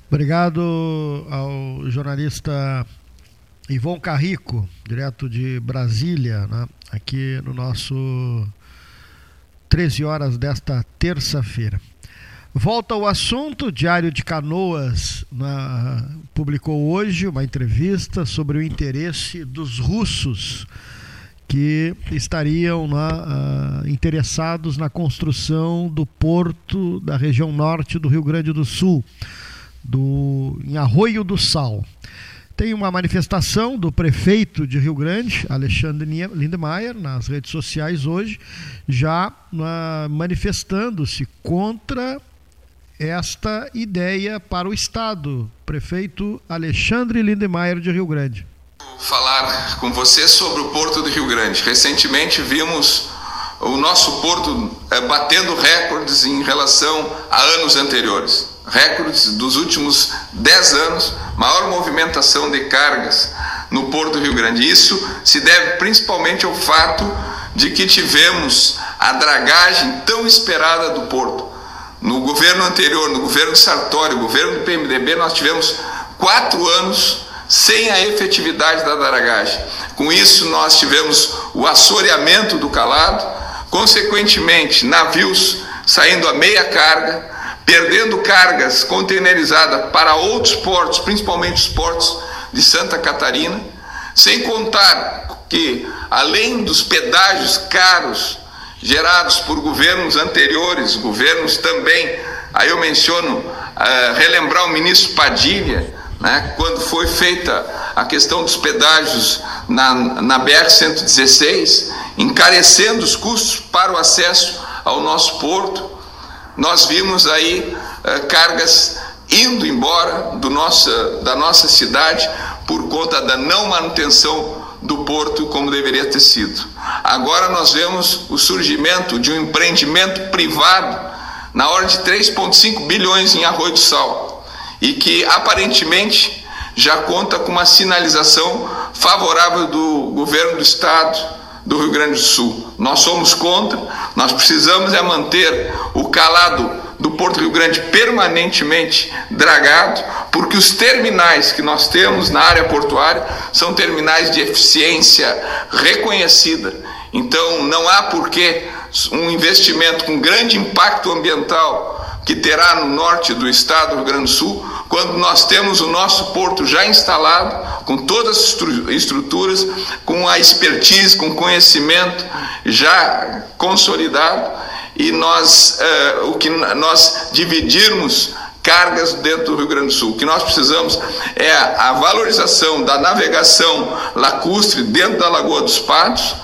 Obrigado ao jornalista Ivon Carrico, direto de Brasília, né? aqui no nosso 13 horas desta terça-feira. Volta ao assunto, Diário de Canoas na, publicou hoje uma entrevista sobre o interesse dos russos que estariam na, uh, interessados na construção do porto da região norte do Rio Grande do Sul, do, em Arroio do Sal. Tem uma manifestação do prefeito de Rio Grande, Alexandre Lindemeyer, nas redes sociais hoje, já uh, manifestando-se contra esta ideia para o Estado. Prefeito Alexandre Lindemeyer de Rio Grande. Falar com você sobre o Porto do Rio Grande. Recentemente vimos o nosso porto é, batendo recordes em relação a anos anteriores. Recordes dos últimos 10 anos, maior movimentação de cargas no Porto do Rio Grande. Isso se deve principalmente ao fato de que tivemos a dragagem tão esperada do porto. No governo anterior, no governo Sartori, no governo do PMDB, nós tivemos quatro anos sem a efetividade da dragagem. Com isso, nós tivemos o assoreamento do calado, consequentemente, navios saindo a meia carga, perdendo cargas containerizadas para outros portos, principalmente os portos de Santa Catarina, sem contar que, além dos pedágios caros gerados por governos anteriores, governos também, aí eu menciono, uh, relembrar o ministro Padilha, né, quando foi feita a questão dos pedágios na, na BR-116, encarecendo os custos para o acesso ao nosso porto, nós vimos aí uh, cargas indo embora nossa, da nossa cidade por conta da não manutenção do porto como deveria ter sido. Agora nós vemos o surgimento de um empreendimento privado na ordem de 3,5 bilhões em Arroio do Sal e que aparentemente já conta com uma sinalização favorável do governo do estado do Rio Grande do Sul. Nós somos contra, nós precisamos é manter o calado do Porto Rio Grande permanentemente dragado, porque os terminais que nós temos na área portuária são terminais de eficiência reconhecida. Então não há porquê um investimento com grande impacto ambiental que terá no norte do estado do Rio Grande do Sul, quando nós temos o nosso porto já instalado, com todas as estruturas, com a expertise, com conhecimento já consolidado e nós, eh, o que nós dividirmos cargas dentro do Rio Grande do Sul. O que nós precisamos é a valorização da navegação lacustre dentro da Lagoa dos Patos,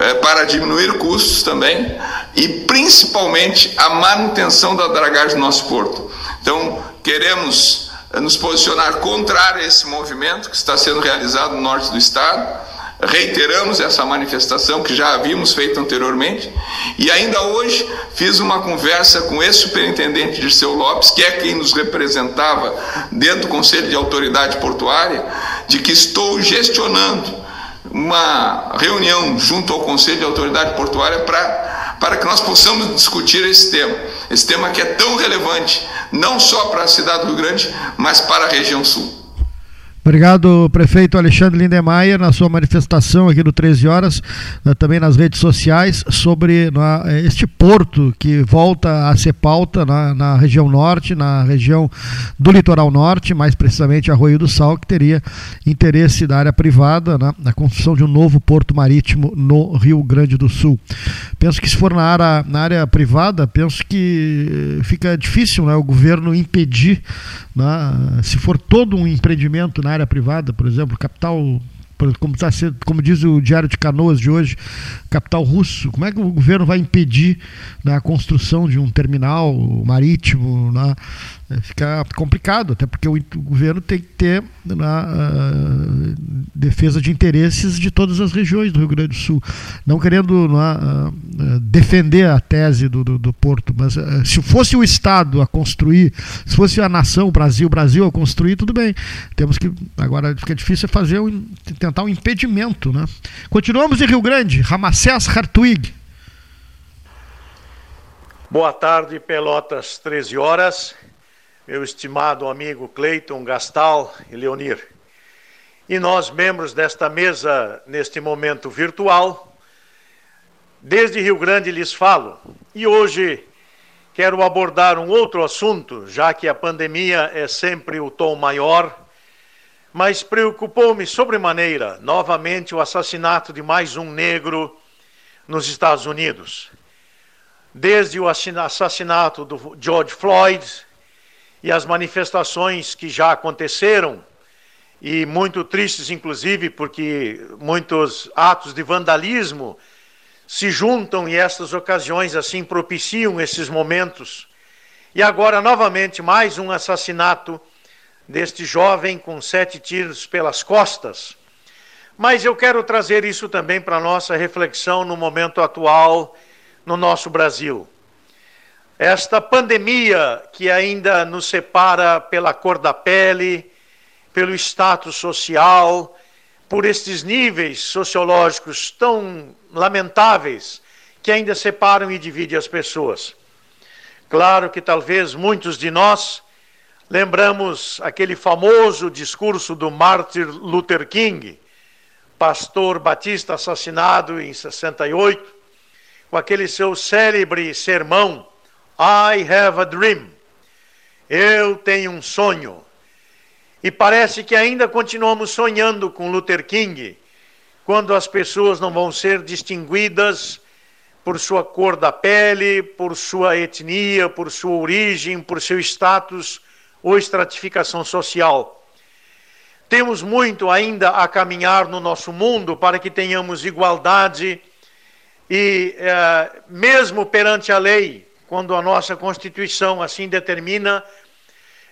eh, para diminuir custos também, e principalmente a manutenção da dragagem do nosso porto. Então, queremos eh, nos posicionar contrário a esse movimento que está sendo realizado no norte do estado reiteramos essa manifestação que já havíamos feito anteriormente e ainda hoje fiz uma conversa com esse superintendente Dirceu Lopes, que é quem nos representava dentro do Conselho de Autoridade Portuária, de que estou gestionando uma reunião junto ao Conselho de Autoridade Portuária para para que nós possamos discutir esse tema, esse tema que é tão relevante, não só para a cidade do Rio Grande, mas para a região sul. Obrigado, prefeito Alexandre Lindemeyer, na sua manifestação aqui no 13 Horas, também nas redes sociais, sobre né, este porto que volta a ser pauta na, na, região norte, na região do litoral norte, mais precisamente Arroio do Sal, que teria interesse da área privada né, na construção de um novo porto marítimo no Rio Grande do Sul. Penso que se for na área, na área privada, penso que fica difícil né, o governo impedir, né, se for todo um empreendimento na área área privada, por exemplo, capital como, tá sendo, como diz o Diário de Canoas de hoje, capital russo, como é que o governo vai impedir né, a construção de um terminal marítimo né, fica complicado, até porque o, governo tem que ter na uh, defesa de interesses de todas as regiões do Rio Grande do Sul. Não querendo uh, uh, defender a tese do, do, do Porto, mas se fosse o Estado a construir, se fosse a nação, o Brasil, o Brasil a construir, tudo bem. Temos que. Agora fica difícil fazer um, tentar um impedimento. Né? Continuamos em Rio Grande, Ramacés Hartwig. Boa tarde, Pelotas, 13 horas meu estimado amigo Cleiton Gastal e Leonir. E nós, membros desta mesa, neste momento virtual, desde Rio Grande lhes falo. E hoje quero abordar um outro assunto, já que a pandemia é sempre o tom maior, mas preocupou-me sobremaneira novamente o assassinato de mais um negro nos Estados Unidos. Desde o assassinato do George Floyd, e as manifestações que já aconteceram, e muito tristes, inclusive, porque muitos atos de vandalismo se juntam e estas ocasiões assim propiciam esses momentos E agora, novamente, mais um assassinato deste jovem com sete tiros pelas costas. Mas eu quero trazer isso também para a nossa reflexão no momento atual no nosso Brasil. Esta pandemia que ainda nos separa pela cor da pele, pelo status social, por estes níveis sociológicos tão lamentáveis que ainda separam e dividem as pessoas. Claro que talvez muitos de nós lembramos aquele famoso discurso do Martin Luther King, pastor batista assassinado em 68, com aquele seu célebre sermão, I have a dream. Eu tenho um sonho. E parece que ainda continuamos sonhando com Luther King, quando as pessoas não vão ser distinguidas por sua cor da pele, por sua etnia, por sua origem, por seu status ou estratificação social. Temos muito ainda a caminhar no nosso mundo para que tenhamos igualdade e, eh, mesmo perante a lei, quando a nossa Constituição assim determina,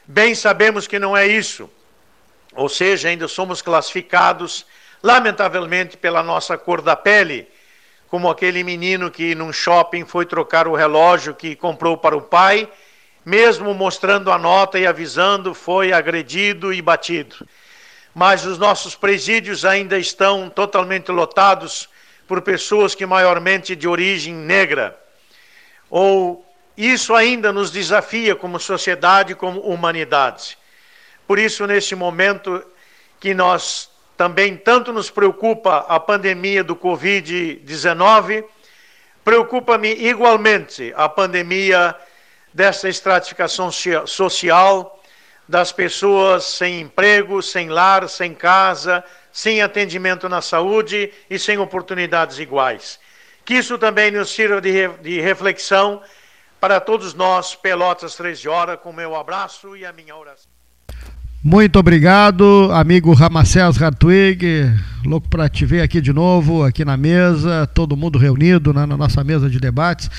bem sabemos que não é isso. Ou seja, ainda somos classificados, lamentavelmente, pela nossa cor da pele, como aquele menino que num shopping foi trocar o relógio que comprou para o pai, mesmo mostrando a nota e avisando, foi agredido e batido. Mas os nossos presídios ainda estão totalmente lotados por pessoas que maiormente de origem negra. Ou isso ainda nos desafia como sociedade, como humanidade. Por isso, nesse momento que nós também tanto nos preocupa a pandemia do Covid-19, preocupa-me igualmente a pandemia dessa estratificação social das pessoas sem emprego, sem lar, sem casa, sem atendimento na saúde e sem oportunidades iguais. Que isso também nos sirva de, de reflexão para todos nós, Pelotas 13 horas, com meu abraço e a minha oração. Muito obrigado, amigo Ramacés Hartwig. Louco para te ver aqui de novo, aqui na mesa, todo mundo reunido né, na nossa mesa de debates.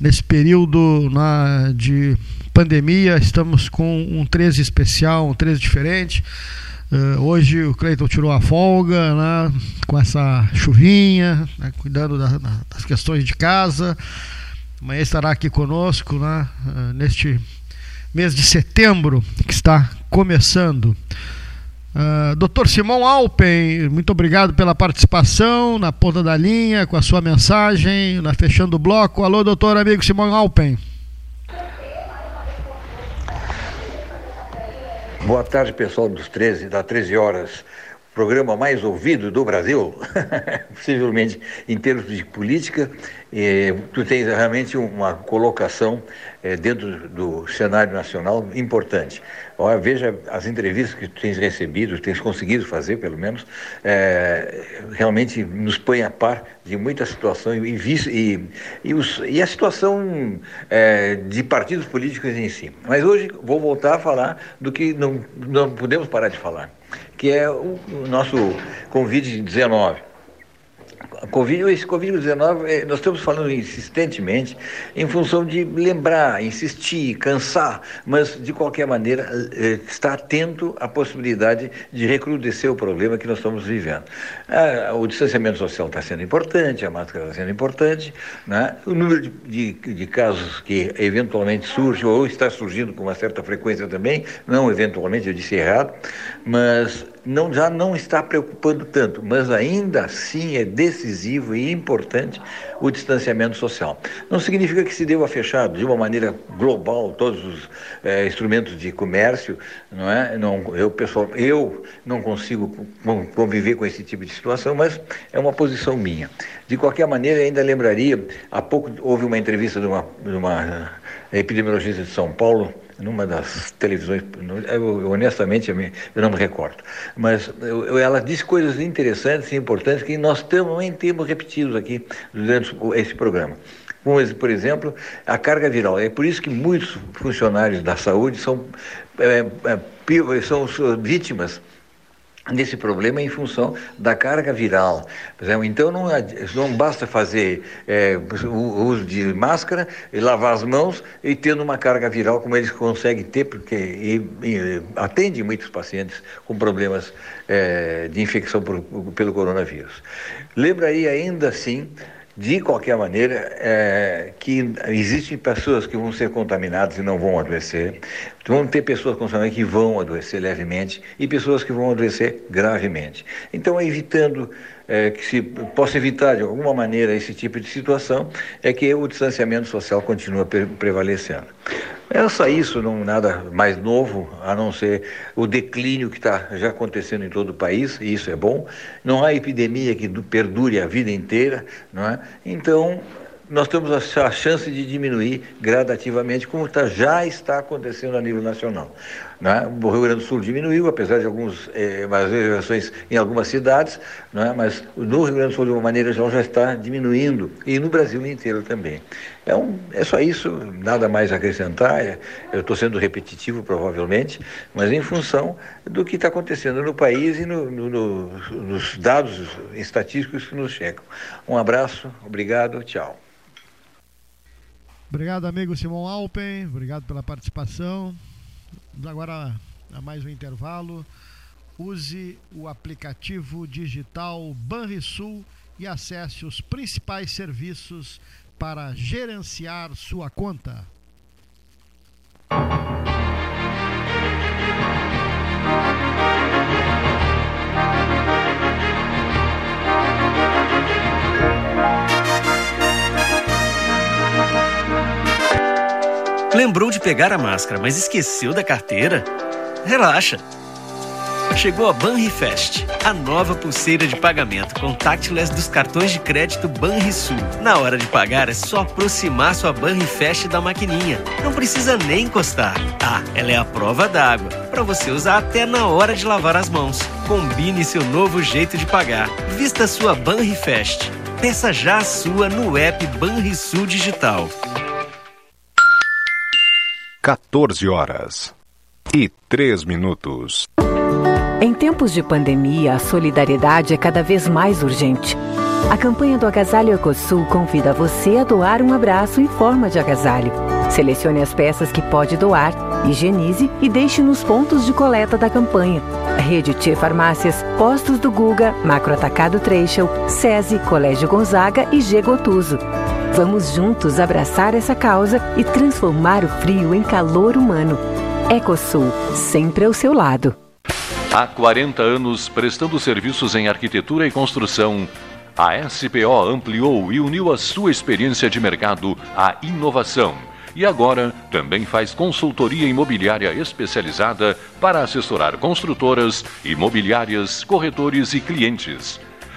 Nesse período na, de pandemia, estamos com um 13 especial, um 13 diferente. Uh, hoje o Cleiton tirou a folga né, com essa chuvinha, né, cuidando da, das questões de casa. Amanhã estará aqui conosco né, uh, neste mês de setembro que está começando. Uh, Doutor Simão Alpen, muito obrigado pela participação na ponta da linha, com a sua mensagem, na fechando o bloco. Alô, doutor amigo Simão Alpen. Boa tarde, pessoal dos 13, da 13 horas programa mais ouvido do Brasil, possivelmente em termos de política, eh, tu tens realmente uma colocação eh, dentro do cenário nacional importante. Olha, veja as entrevistas que tu tens recebido, tens conseguido fazer, pelo menos, eh, realmente nos põe a par de muitas situações e, e, e, os, e a situação de partidos políticos em si. Mas hoje vou voltar a falar do que não, não podemos parar de falar que é o, nosso Covid-19. COVID, esse Covid-19, é, nós estamos falando insistentemente em função de lembrar, insistir, cansar, mas de qualquer maneira é, estar atento à possibilidade de recrudescer o problema que nós estamos vivendo. Ah, o distanciamento social está sendo importante, a máscara está sendo importante, né? o número de, de, de casos que eventualmente surge ou está surgindo com uma certa frequência também, não eventualmente, eu disse errado, mas não, já não está preocupando tanto, mas ainda assim é decisivo e importante o distanciamento social. Não significa que se deva fechar de uma maneira global todos os é, instrumentos de comércio, não é? Não, eu pessoal, eu não consigo conviver com esse tipo de situação, mas é uma posição minha. De qualquer maneira, ainda lembraria, há pouco houve uma entrevista de uma, de uma epidemiologista de São Paulo numa das televisões, eu, honestamente eu, me, eu, não me recordo, mas eu, ela disse coisas interessantes e importantes que nós também temos repetidos aqui durante esse programa. Como, por exemplo, a carga viral. É por isso que muitos funcionários da saúde são, é, é, são vítimas nesse problema em função da carga viral. Então não, não basta fazer é, o uso de máscara lavar as mãos e tendo uma carga viral como eles conseguem ter, porque e, e, atende muitos pacientes com problemas é, de infecção por, pelo coronavírus. Lembra aí ainda assim de qualquer maneira, é, que existem pessoas que vão ser contaminadas e não vão adoecer, vão ter pessoas contaminadas que vão adoecer levemente e pessoas que vão adoecer gravemente. Então, evitando é, que se possa evitar de alguma maneira esse tipo de situação, é que o distanciamento social continua prevalecendo. É só isso, não nada mais novo, a não ser o declínio que está já acontecendo em todo o país, e isso é bom. Não há epidemia que perdure a vida inteira, não é? Então, nós temos a chance de diminuir gradativamente, como tá, já está acontecendo a nível nacional. Né? O Rio Grande do Sul diminuiu, apesar de algumas eh, variações em algumas cidades, né? mas no Rio Grande do Sul, de uma maneira geral, já está diminuindo, e no Brasil inteiro também. É, um, é só isso, nada mais a acrescentar. É, eu estou sendo repetitivo, provavelmente, mas em função do que está acontecendo no país e no, no, no, nos dados estatísticos que nos chegam. Um abraço, obrigado, tchau. Obrigado, amigo Simão Alpen. Obrigado pela participação. Agora a mais um intervalo. Use o aplicativo digital Banrisul e acesse os principais serviços para gerenciar sua conta. Lembrou de pegar a máscara, mas esqueceu da carteira? Relaxa! Chegou a Banrifest, a nova pulseira de pagamento contactless dos cartões de crédito Banrisul. Na hora de pagar é só aproximar sua Banrifest da maquininha. Não precisa nem encostar. Ah, ela é a prova d'água, para você usar até na hora de lavar as mãos. Combine seu novo jeito de pagar. Vista sua Banrifest. Peça já a sua no app Banrisul Digital. 14 horas e 3 minutos. Em tempos de pandemia, a solidariedade é cada vez mais urgente. A campanha do Agasalho Ecosul convida você a doar um abraço em forma de agasalho. Selecione as peças que pode doar, higienize e deixe nos pontos de coleta da campanha. Rede T Farmácias, Postos do Guga, Macro Atacado Treixel, SESI, Colégio Gonzaga e G Gotuso. Vamos juntos abraçar essa causa e transformar o frio em calor humano. Ecosul, sempre ao seu lado. Há 40 anos prestando serviços em arquitetura e construção, a SPO ampliou e uniu a sua experiência de mercado à inovação. E agora também faz consultoria imobiliária especializada para assessorar construtoras, imobiliárias, corretores e clientes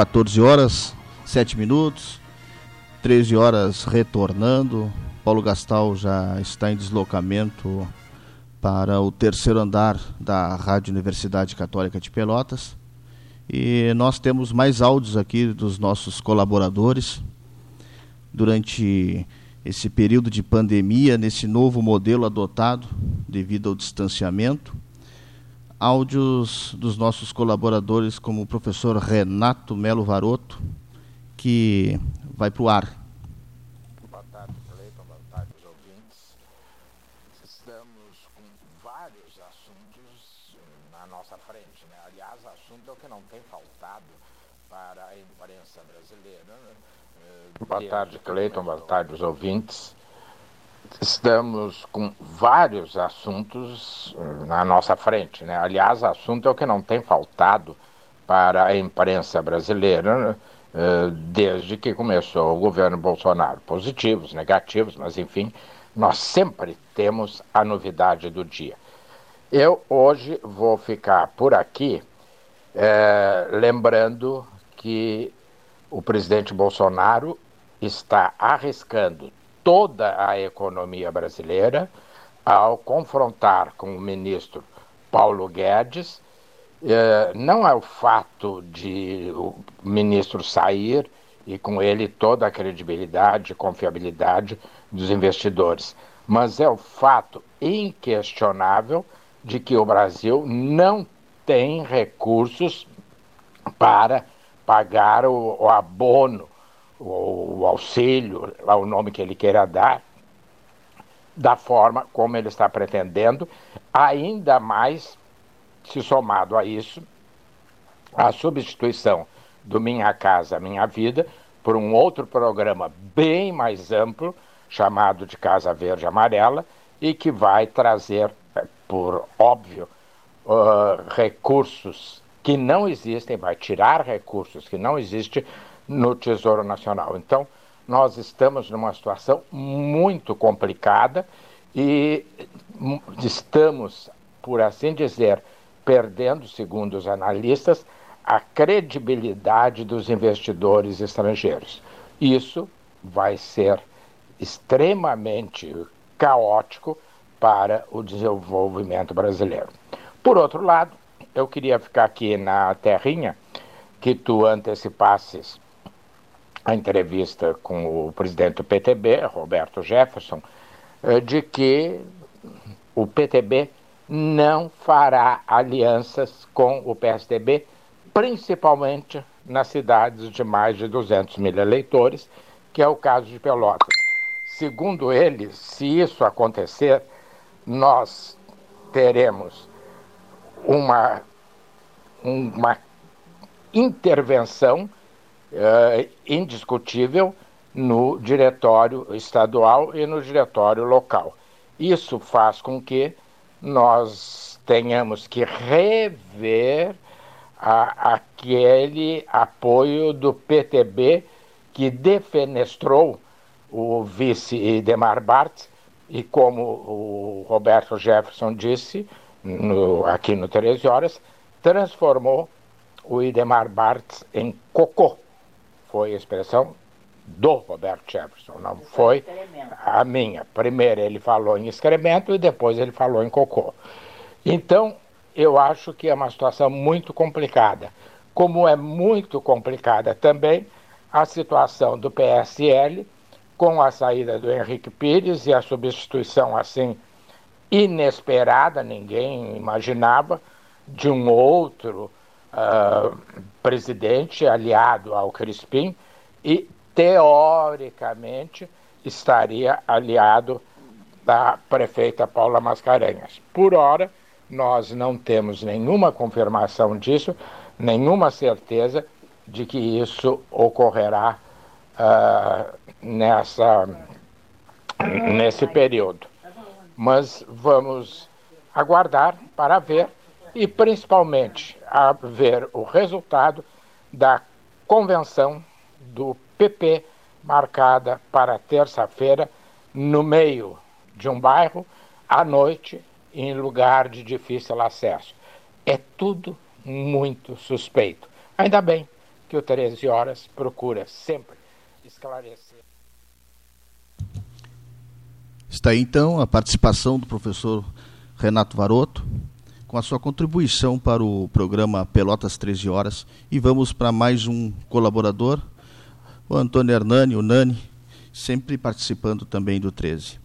Quatorze horas, sete minutos, 13 horas retornando. Paulo Gastal já está em deslocamento para o terceiro andar da Rádio Universidade Católica de Pelotas. E nós temos mais áudios aqui dos nossos colaboradores durante esse período de pandemia, nesse novo modelo adotado devido ao distanciamento. Áudios dos nossos colaboradores, como o professor Renato Melo Varoto, que vai para o ar. Boa tarde, Cleiton. Boa tarde, os ouvintes. Estamos com vários assuntos na nossa frente. Né? Aliás, assunto é o que não tem faltado para a imprensa brasileira. Né? Boa tarde, Cleiton. Boa tarde, os ouvintes. Estamos com vários assuntos na nossa frente. Né? Aliás, assunto é o que não tem faltado para a imprensa brasileira. Né? desde que começou o governo Bolsonaro. Positivos, negativos, mas enfim, nós sempre temos a novidade do dia. Eu hoje vou ficar por aqui é, lembrando que o presidente Bolsonaro está arriscando toda a economia brasileira ao confrontar com o ministro Paulo Guedes. É, não é o fato de o ministro sair e com ele toda a credibilidade e confiabilidade dos investidores, mas é o fato inquestionável de que o Brasil não tem recursos para pagar o, o abono, o, o auxílio, lá o nome que ele queira dar, da forma como ele está pretendendo, ainda mais se somado a isso, a substituição do Minha Casa Minha Vida por um outro programa bem mais amplo, chamado de Casa Verde Amarela, e que vai trazer, eh, por óbvio, uh, recursos que não existem, vai tirar recursos que não existem no Tesouro Nacional. Então, nós estamos numa situação muito complicada e hum, estamos, por assim dizer, perdendo, segundo os analistas, a credibilidade dos investidores estrangeiros. Isso vai ser extremamente caótico para o desenvolvimento brasileiro. Por outro lado, eu queria ficar aqui na terrinha que tu antecipasses a entrevista com o presidente do PTB, Roberto Jefferson, eh, de que o PTB não fará alianças com o PSDB, principalmente nas cidades de mais de 200 mil eleitores, que é o caso de Pelotas. Segundo ele, se isso acontecer, nós teremos uma, uma intervenção uh, indiscutível no diretório estadual e no diretório local. Isso faz com que nós tenhamos que rever a, aquele apoio do PTB que defenestrou o vice Demar Bart e como o Roberto Jefferson disse no, aqui no 13 Horas, transformou o Idemar Bartz em cocô. Foi a expressão do Roberto Jefferson, não foi a minha. Primeiro ele falou em excremento e depois ele falou em cocô. Então, eu acho que é uma situação muito complicada. Como é muito complicada também a situação do PSL, com a saída do Henrique Pires e a substituição assim inesperada, ninguém imaginava, de um outro uh, presidente aliado ao Crispim e, teoricamente, estaria aliado da prefeita Paula Mascarenhas. Por hora, nós não temos nenhuma confirmação disso, nenhuma certeza de que isso ocorrerá uh, nessa, nesse período. Mas vamos aguardar para ver e principalmente a ver o resultado da convenção do PP marcada para terça-feira no meio de um bairro à noite em lugar de difícil acesso. É tudo muito suspeito. Ainda bem que o 13 horas procura sempre esclarecer. Está aí então a participação do professor Renato Varoto com a sua contribuição para o programa Pelotas 13 Horas. E vamos para mais um colaborador, o Antônio Hernani, o Nani, sempre participando também do 13.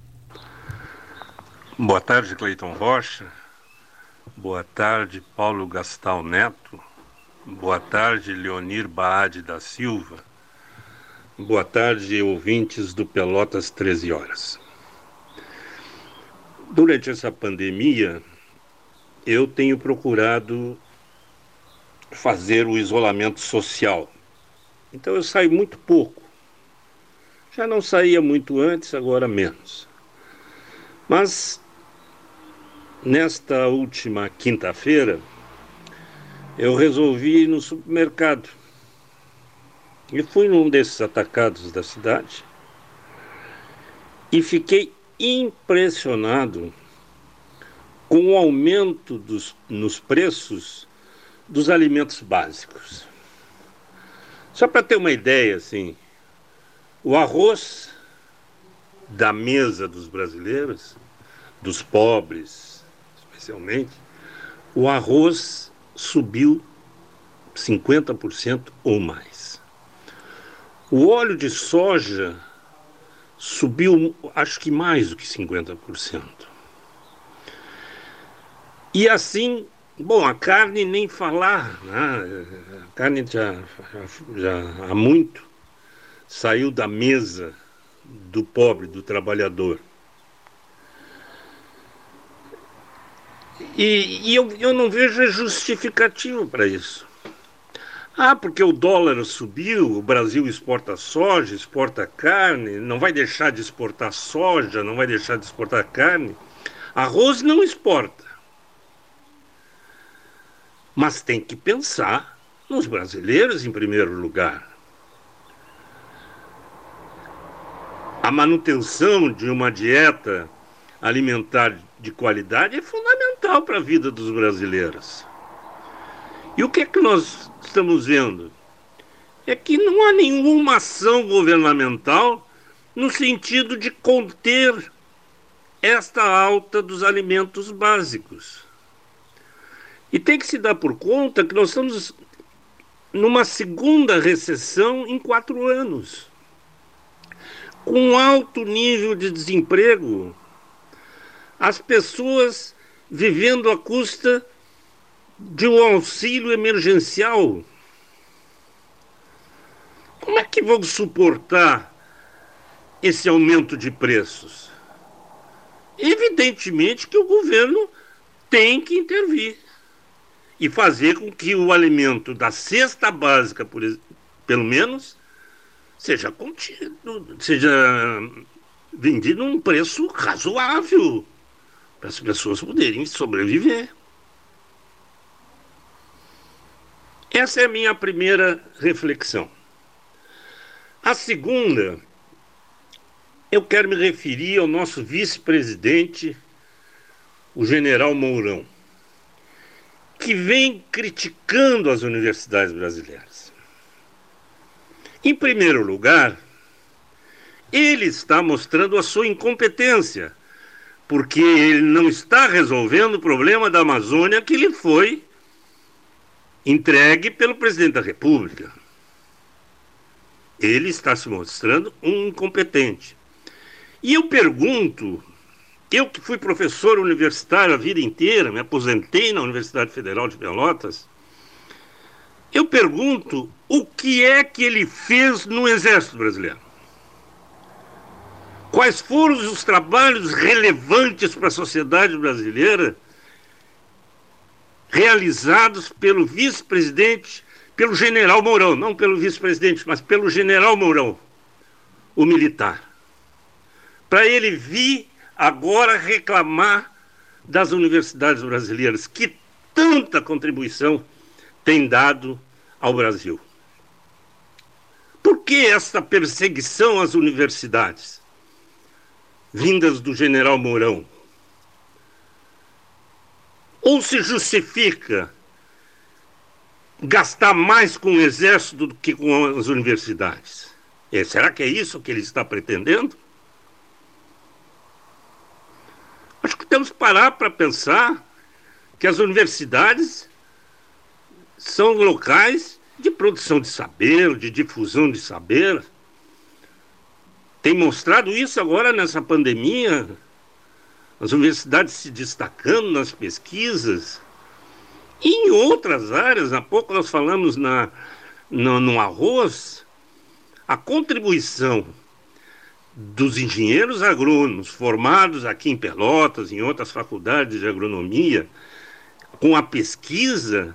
Boa tarde, Cleiton Rocha. Boa tarde, Paulo Gastal Neto. Boa tarde, Leonir Baade da Silva. Boa tarde, ouvintes do Pelotas 13 Horas. Durante essa pandemia, eu tenho procurado fazer o isolamento social. Então eu saio muito pouco. Já não saía muito antes, agora menos. Mas nesta última quinta-feira eu resolvi ir no supermercado. E fui num desses atacados da cidade e fiquei impressionado com o aumento dos, nos preços dos alimentos básicos. Só para ter uma ideia, assim, o arroz da mesa dos brasileiros, dos pobres especialmente, o arroz subiu 50% ou mais. O óleo de soja subiu, acho que mais do que 50%. E assim, bom, a carne nem falar, né? a carne já, já, já há muito saiu da mesa do pobre, do trabalhador. E, e eu, eu não vejo justificativo para isso. Ah, porque o dólar subiu, o Brasil exporta soja, exporta carne, não vai deixar de exportar soja, não vai deixar de exportar carne. Arroz não exporta. Mas tem que pensar nos brasileiros em primeiro lugar. A manutenção de uma dieta alimentar de qualidade é fundamental para a vida dos brasileiros. E o que é que nós estamos vendo? É que não há nenhuma ação governamental no sentido de conter esta alta dos alimentos básicos. E tem que se dar por conta que nós estamos numa segunda recessão em quatro anos, com alto nível de desemprego, as pessoas vivendo à custa de um auxílio emergencial. Como é que vão suportar esse aumento de preços? Evidentemente que o governo tem que intervir e fazer com que o alimento da cesta básica, por, pelo menos, seja contido, seja vendido a um preço razoável para as pessoas poderem sobreviver. Essa é a minha primeira reflexão. A segunda, eu quero me referir ao nosso vice-presidente, o general Mourão, que vem criticando as universidades brasileiras. Em primeiro lugar, ele está mostrando a sua incompetência, porque ele não está resolvendo o problema da Amazônia que lhe foi entregue pelo presidente da República. Ele está se mostrando um incompetente. E eu pergunto, eu que fui professor universitário a vida inteira, me aposentei na Universidade Federal de Pelotas, eu pergunto o que é que ele fez no Exército Brasileiro? Quais foram os trabalhos relevantes para a sociedade brasileira realizados pelo vice-presidente, pelo general Mourão, não pelo vice-presidente, mas pelo general Mourão, o militar? Para ele vir agora reclamar das universidades brasileiras, que tanta contribuição tem dado ao Brasil. Por que essa perseguição às universidades, vindas do general Mourão? Ou se justifica gastar mais com o exército do que com as universidades? É, será que é isso que ele está pretendendo? Acho que temos que parar para pensar que as universidades são locais de produção de saber, de difusão de saber. Tem mostrado isso agora nessa pandemia, as universidades se destacando nas pesquisas. E em outras áreas, há pouco nós falamos na, no, no arroz, a contribuição dos engenheiros agrônomos formados aqui em Pelotas, em outras faculdades de agronomia, com a pesquisa,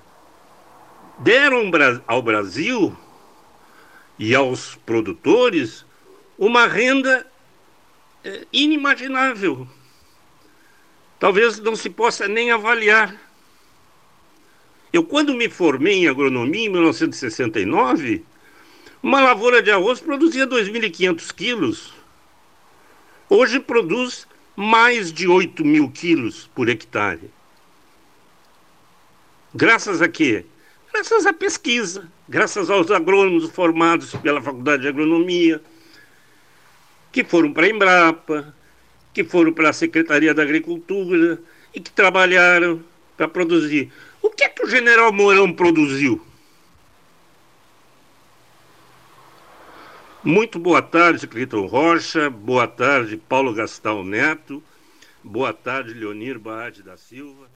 deram ao Brasil e aos produtores uma renda é, inimaginável. Talvez não se possa nem avaliar. Eu, quando me formei em agronomia em 1969, uma lavoura de arroz produzia 2.500 quilos Hoje produz mais de 8 mil quilos por hectare. Graças a quê? Graças à pesquisa, graças aos agrônomos formados pela Faculdade de Agronomia, que foram para a Embrapa, que foram para a Secretaria da Agricultura e que trabalharam para produzir. O que é que o general Mourão produziu? Muito boa tarde, Cleiton Rocha. Boa tarde, Paulo Gastal Neto. Boa tarde, Leonir Baade da Silva.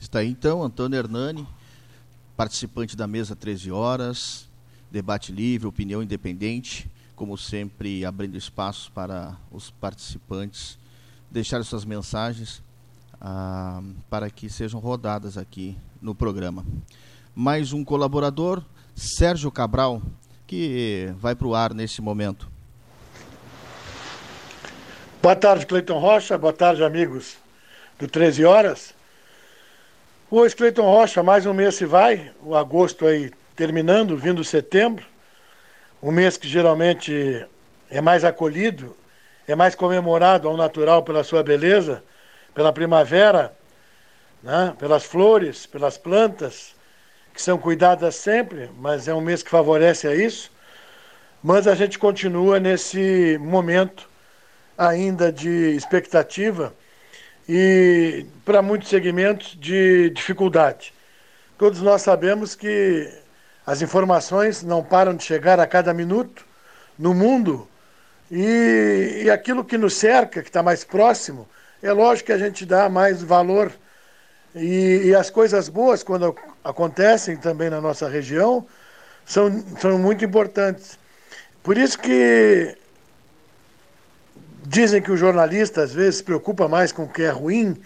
Está aí então Antônio Hernani, participante da mesa 13 horas, debate livre, opinião independente, como sempre abrindo espaço para os participantes deixarem suas mensagens ah, para que sejam rodadas aqui no programa. Mais um colaborador, Sérgio Cabral, que vai para o ar nesse momento. Boa tarde, Cleiton Rocha. Boa tarde, amigos do 13 Horas. Hoje, Cleiton Rocha, mais um mês se vai, o agosto aí terminando, vindo setembro, um mês que geralmente é mais acolhido, é mais comemorado ao natural pela sua beleza, pela primavera, né? pelas flores, pelas plantas, que são cuidadas sempre, mas é um mês que favorece a isso. Mas a gente continua nesse momento ainda de expectativa e, para muitos segmentos, de dificuldade. Todos nós sabemos que as informações não param de chegar a cada minuto no mundo e, e aquilo que nos cerca, que está mais próximo, é lógico que a gente dá mais valor. E, e as coisas boas, quando acontecem também na nossa região são, são muito importantes. Por isso que dizem que o jornalista às vezes se preocupa mais com o que é ruim,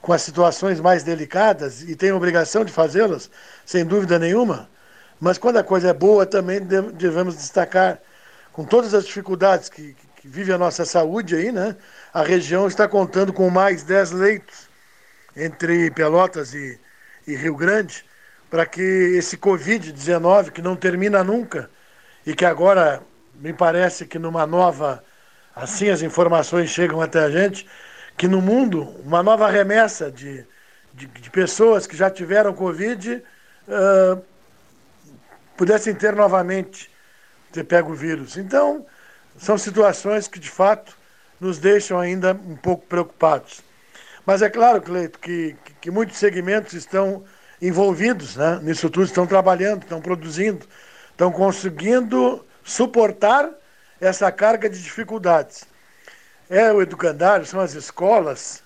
com as situações mais delicadas e tem a obrigação de fazê-las, sem dúvida nenhuma. Mas quando a coisa é boa, também devemos destacar, com todas as dificuldades que, que vive a nossa saúde aí, né? A região está contando com mais 10 leitos entre Pelotas e, e Rio Grande para que esse Covid-19, que não termina nunca, e que agora me parece que numa nova, assim as informações chegam até a gente, que no mundo uma nova remessa de, de, de pessoas que já tiveram Covid uh, pudessem ter novamente ter pego o vírus. Então, são situações que de fato nos deixam ainda um pouco preocupados. Mas é claro, Cleito, que, que, que muitos segmentos estão envolvidos né, nisso tudo, estão trabalhando, estão produzindo, estão conseguindo suportar essa carga de dificuldades. É o educandário, são as escolas,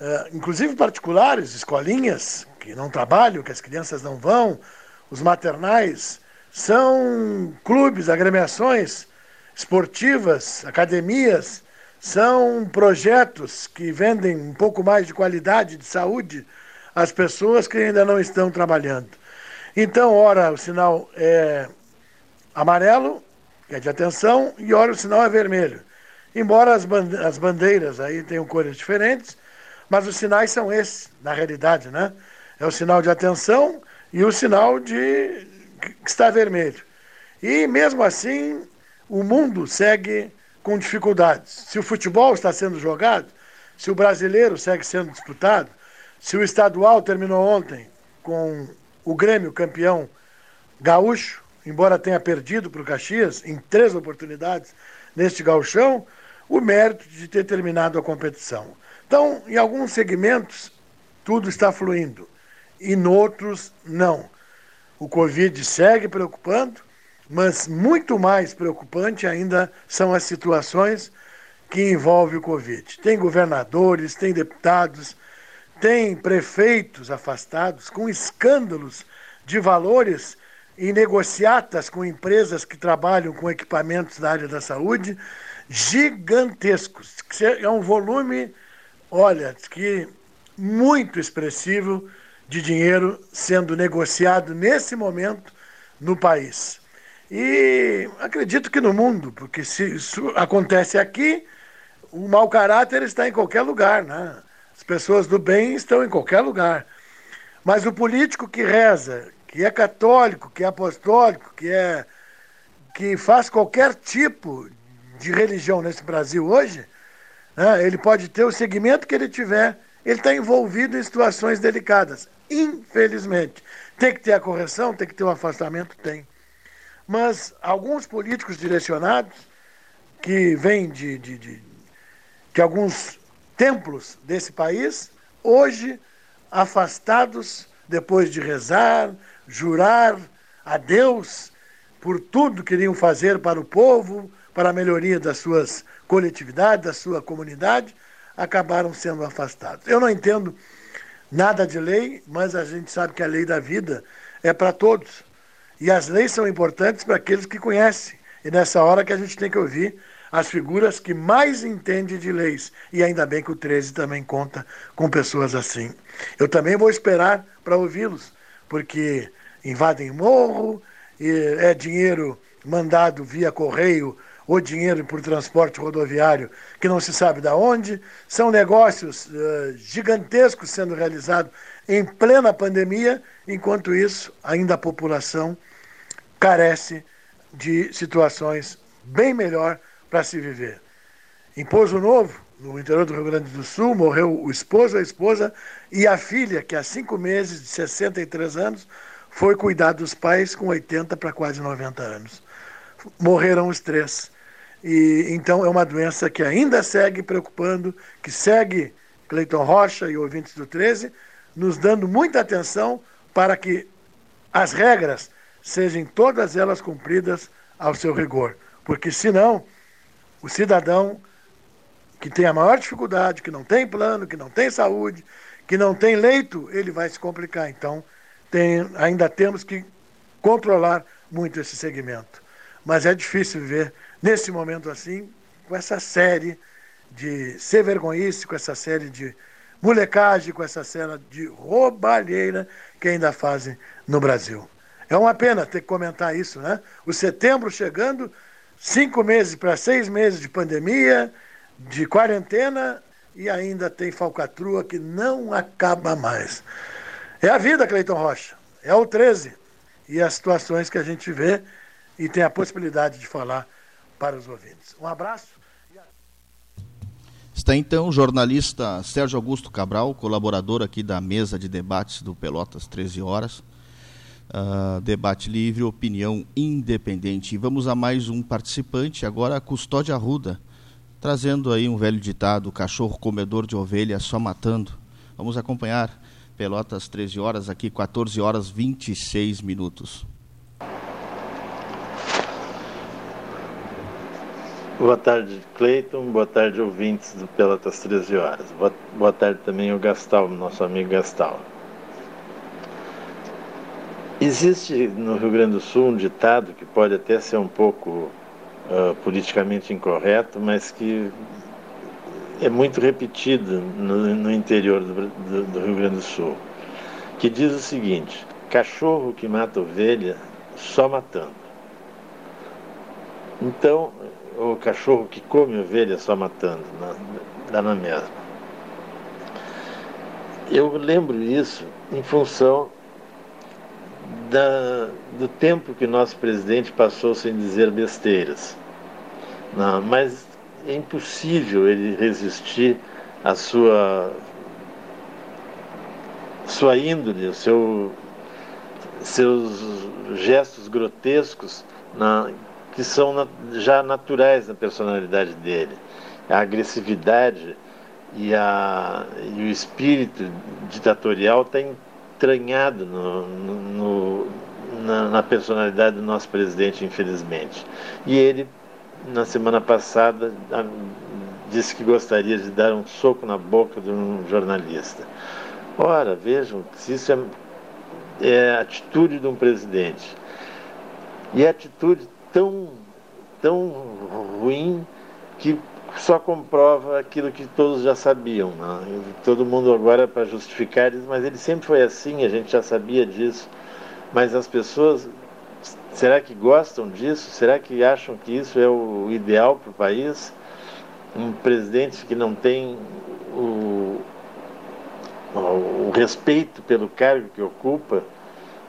uh, inclusive particulares, escolinhas que não trabalham, que as crianças não vão, os maternais, são clubes, agremiações esportivas, academias, são projetos que vendem um pouco mais de qualidade de saúde às pessoas que ainda não estão trabalhando. Então, ora o sinal é amarelo, que é de atenção, e ora o sinal é vermelho. Embora as, as bandeiras aí tenham cores diferentes, mas os sinais são esses, na realidade, né? É o sinal de atenção e o sinal de que está vermelho. E mesmo assim, o mundo segue com dificuldades. Se o futebol está sendo jogado, se o brasileiro segue sendo disputado, se o estadual terminou ontem com o Grêmio campeão gaúcho, embora tenha perdido para o Caxias em três oportunidades neste gauchão, o mérito de ter terminado a competição. Então, em alguns segmentos, tudo está fluindo, em outros, não. O Covid segue preocupando, mas muito mais preocupante ainda são as situações que envolvem o Covid. Tem governadores, tem deputados, tem prefeitos afastados com escândalos de valores em negociatas com empresas que trabalham com equipamentos da área da saúde gigantescos. É um volume, olha, que muito expressivo de dinheiro sendo negociado nesse momento no país. E acredito que no mundo, porque se isso acontece aqui, o mau caráter está em qualquer lugar, né? As pessoas do bem estão em qualquer lugar. Mas o político que reza, que é católico, que é apostólico, que é que faz qualquer tipo de religião nesse Brasil hoje, né, ele pode ter o segmento que ele tiver, ele está envolvido em situações delicadas. Infelizmente. Tem que ter a correção, tem que ter o afastamento? Tem. Mas alguns políticos direcionados, que vêm de, de, de, de alguns templos desse país, hoje afastados, depois de rezar, jurar a Deus por tudo que iriam fazer para o povo, para a melhoria das suas coletividades, da sua comunidade, acabaram sendo afastados. Eu não entendo nada de lei, mas a gente sabe que a lei da vida é para todos. E as leis são importantes para aqueles que conhecem. E nessa hora que a gente tem que ouvir as figuras que mais entendem de leis. E ainda bem que o 13 também conta com pessoas assim. Eu também vou esperar para ouvi-los, porque invadem morro, é dinheiro mandado via correio ou dinheiro por transporte rodoviário que não se sabe de onde, são negócios uh, gigantescos sendo realizados em plena pandemia, enquanto isso, ainda a população carece de situações bem melhor para se viver. Em Pouso Novo, no interior do Rio Grande do Sul, morreu o esposo, a esposa e a filha, que há cinco meses, de 63 anos, foi cuidar dos pais com 80 para quase 90 anos. Morreram os três. E então é uma doença que ainda segue preocupando, que segue Cleiton Rocha e ouvintes do 13, nos dando muita atenção para que as regras sejam todas elas cumpridas ao seu rigor. Porque senão, o cidadão que tem a maior dificuldade, que não tem plano, que não tem saúde, que não tem leito, ele vai se complicar. Então, tem, ainda temos que controlar muito esse segmento. Mas é difícil viver nesse momento assim, com essa série de ser vergonhice, com essa série de molecagem, com essa cena de roubalheira que ainda fazem no Brasil. É uma pena ter que comentar isso, né? O setembro chegando, cinco meses para seis meses de pandemia, de quarentena, e ainda tem falcatrua que não acaba mais. É a vida, Cleiton Rocha. É o 13. E as situações que a gente vê e tem a possibilidade de falar para os ouvintes. Um abraço. Está então o jornalista Sérgio Augusto Cabral, colaborador aqui da mesa de debates do Pelotas 13 horas. Uh, debate livre, opinião independente. E vamos a mais um participante, agora a Custódia Arruda, trazendo aí um velho ditado: cachorro comedor de ovelha só matando. Vamos acompanhar Pelotas 13 horas, aqui 14 horas 26 minutos. Boa tarde, Cleiton. Boa tarde, ouvintes do Pelotas 13 Horas. Boa, boa tarde também o Gastal, nosso amigo Gastal. Existe no Rio Grande do Sul um ditado que pode até ser um pouco uh, politicamente incorreto, mas que é muito repetido no, no interior do, do, do Rio Grande do Sul, que diz o seguinte: cachorro que mata ovelha só matando. Então, o cachorro que come ovelha só matando, dá na mesma. Eu lembro isso em função da, do tempo que nosso presidente passou sem dizer besteiras. Não, mas é impossível ele resistir à sua sua índole, o seu, seus gestos grotescos na, que são já naturais na personalidade dele. A agressividade e, a, e o espírito ditatorial está entranhado no, no, na, na, personalidade do nosso presidente, infelizmente. E ele, na semana passada, disse que gostaria de dar um soco na boca de um jornalista. Ora, vejam, se isso é, é atitude de um presidente. E a atitude tão, tão ruim que só comprova aquilo que todos já sabiam. Né? Todo mundo agora para justificar diz, mas ele sempre foi assim, a gente já sabia disso. Mas as pessoas, será que gostam disso? Será que acham que isso é o ideal para o país? Um presidente que não tem o, o respeito pelo cargo que ocupa,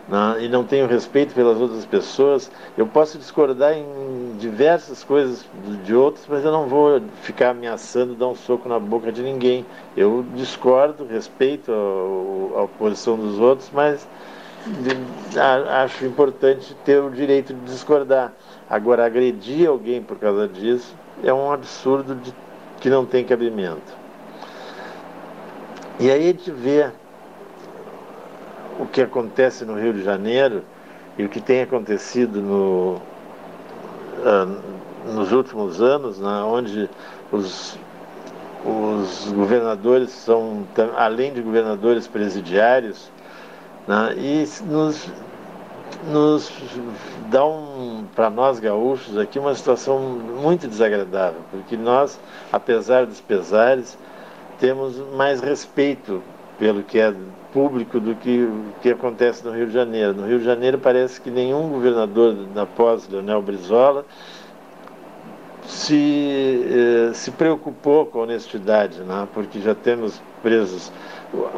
né, e não tenho respeito pelas outras pessoas, eu posso discordar em diversas coisas de outros, mas eu não vou ficar ameaçando dar um soco na boca de ninguém. Eu discordo, respeito a, a posição dos outros, mas acho importante ter o direito de discordar. Agora, agredir alguém por causa disso é um absurdo de, que não tem cabimento. E aí a gente vê o que acontece no Rio de Janeiro e o que tem acontecido no, uh, nos últimos anos, né, onde os, os governadores são, além de governadores presidiários, né, e nos, nos dá um, para nós gaúchos aqui uma situação muito desagradável, porque nós, apesar dos pesares, temos mais respeito pelo que é público do que que acontece no Rio de Janeiro. No Rio de Janeiro parece que nenhum governador da pós Leonel Brizola se, eh, se preocupou com a honestidade, né? porque já temos presos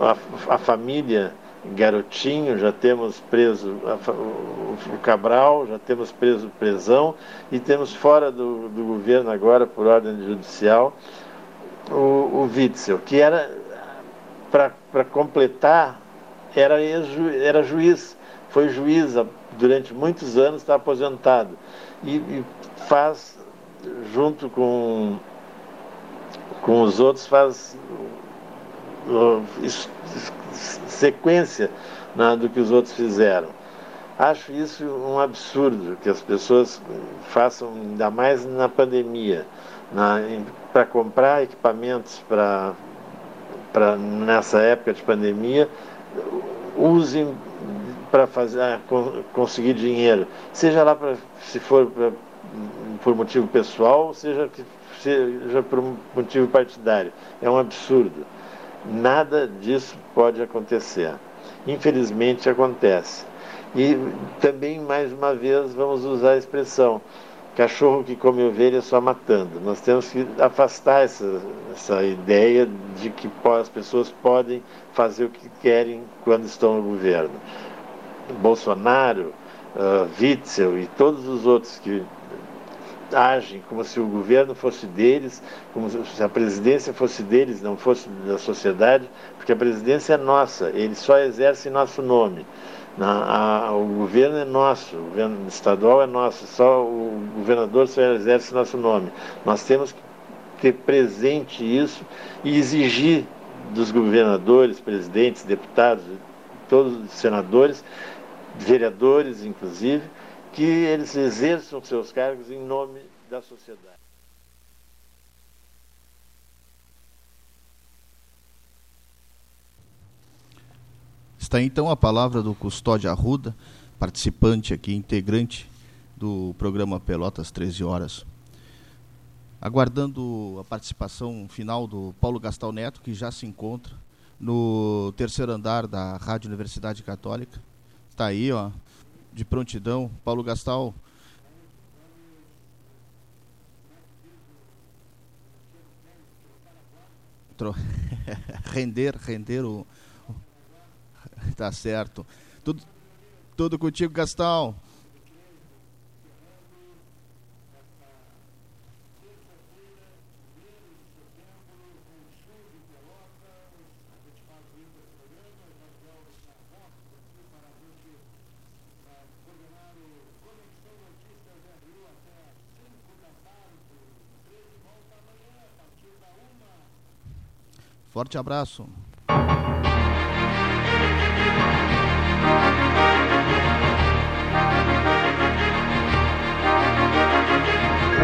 a, a família Garotinho, já temos preso o Cabral, já temos preso Presão e temos fora do, do governo agora, por ordem judicial, o, o Witzel, que era para completar, era, era juiz, foi juiz durante muitos anos, está aposentado. E, e, faz, junto com, com os outros, faz uh, sequência né, do que os outros fizeram. Acho isso um absurdo que as pessoas façam, ainda mais na pandemia, para comprar equipamentos para para nessa época de pandemia usem para fazer ah, conseguir dinheiro, seja lá para se for pra, por motivo pessoal, seja que seja por motivo partidário. É um absurdo. Nada disso pode acontecer. Infelizmente acontece. E também mais uma vez vamos usar a expressão cachorro que come ovelha só matando. Nós temos que afastar essa, essa ideia de que as pessoas podem fazer o que querem quando estão no governo. Bolsonaro, uh, Witzel e todos os outros que agem como se o governo fosse deles, como se a presidência fosse deles, não fosse da sociedade, porque a presidência é nossa, eles só exercem nosso nome. Na, a, o governo é nosso, o governo estadual é nosso, só o governador só exerce nosso nome. Nós temos que ter presente isso e exigir dos governadores, presidentes, deputados, todos os senadores, vereadores, inclusive, que eles exerçam seus cargos em nome da sociedade. Está então a palavra do Custódio Arruda, participante aqui, integrante do programa Pelotas 13 Horas. Aguardando a participação final do Paulo Gastal Neto, que já se encontra no terceiro andar da Rádio Universidade Católica. Está aí, ó, de prontidão. Paulo Gastal. render, render o, Tá certo. Tudo, tudo contigo, Gastão. Forte abraço.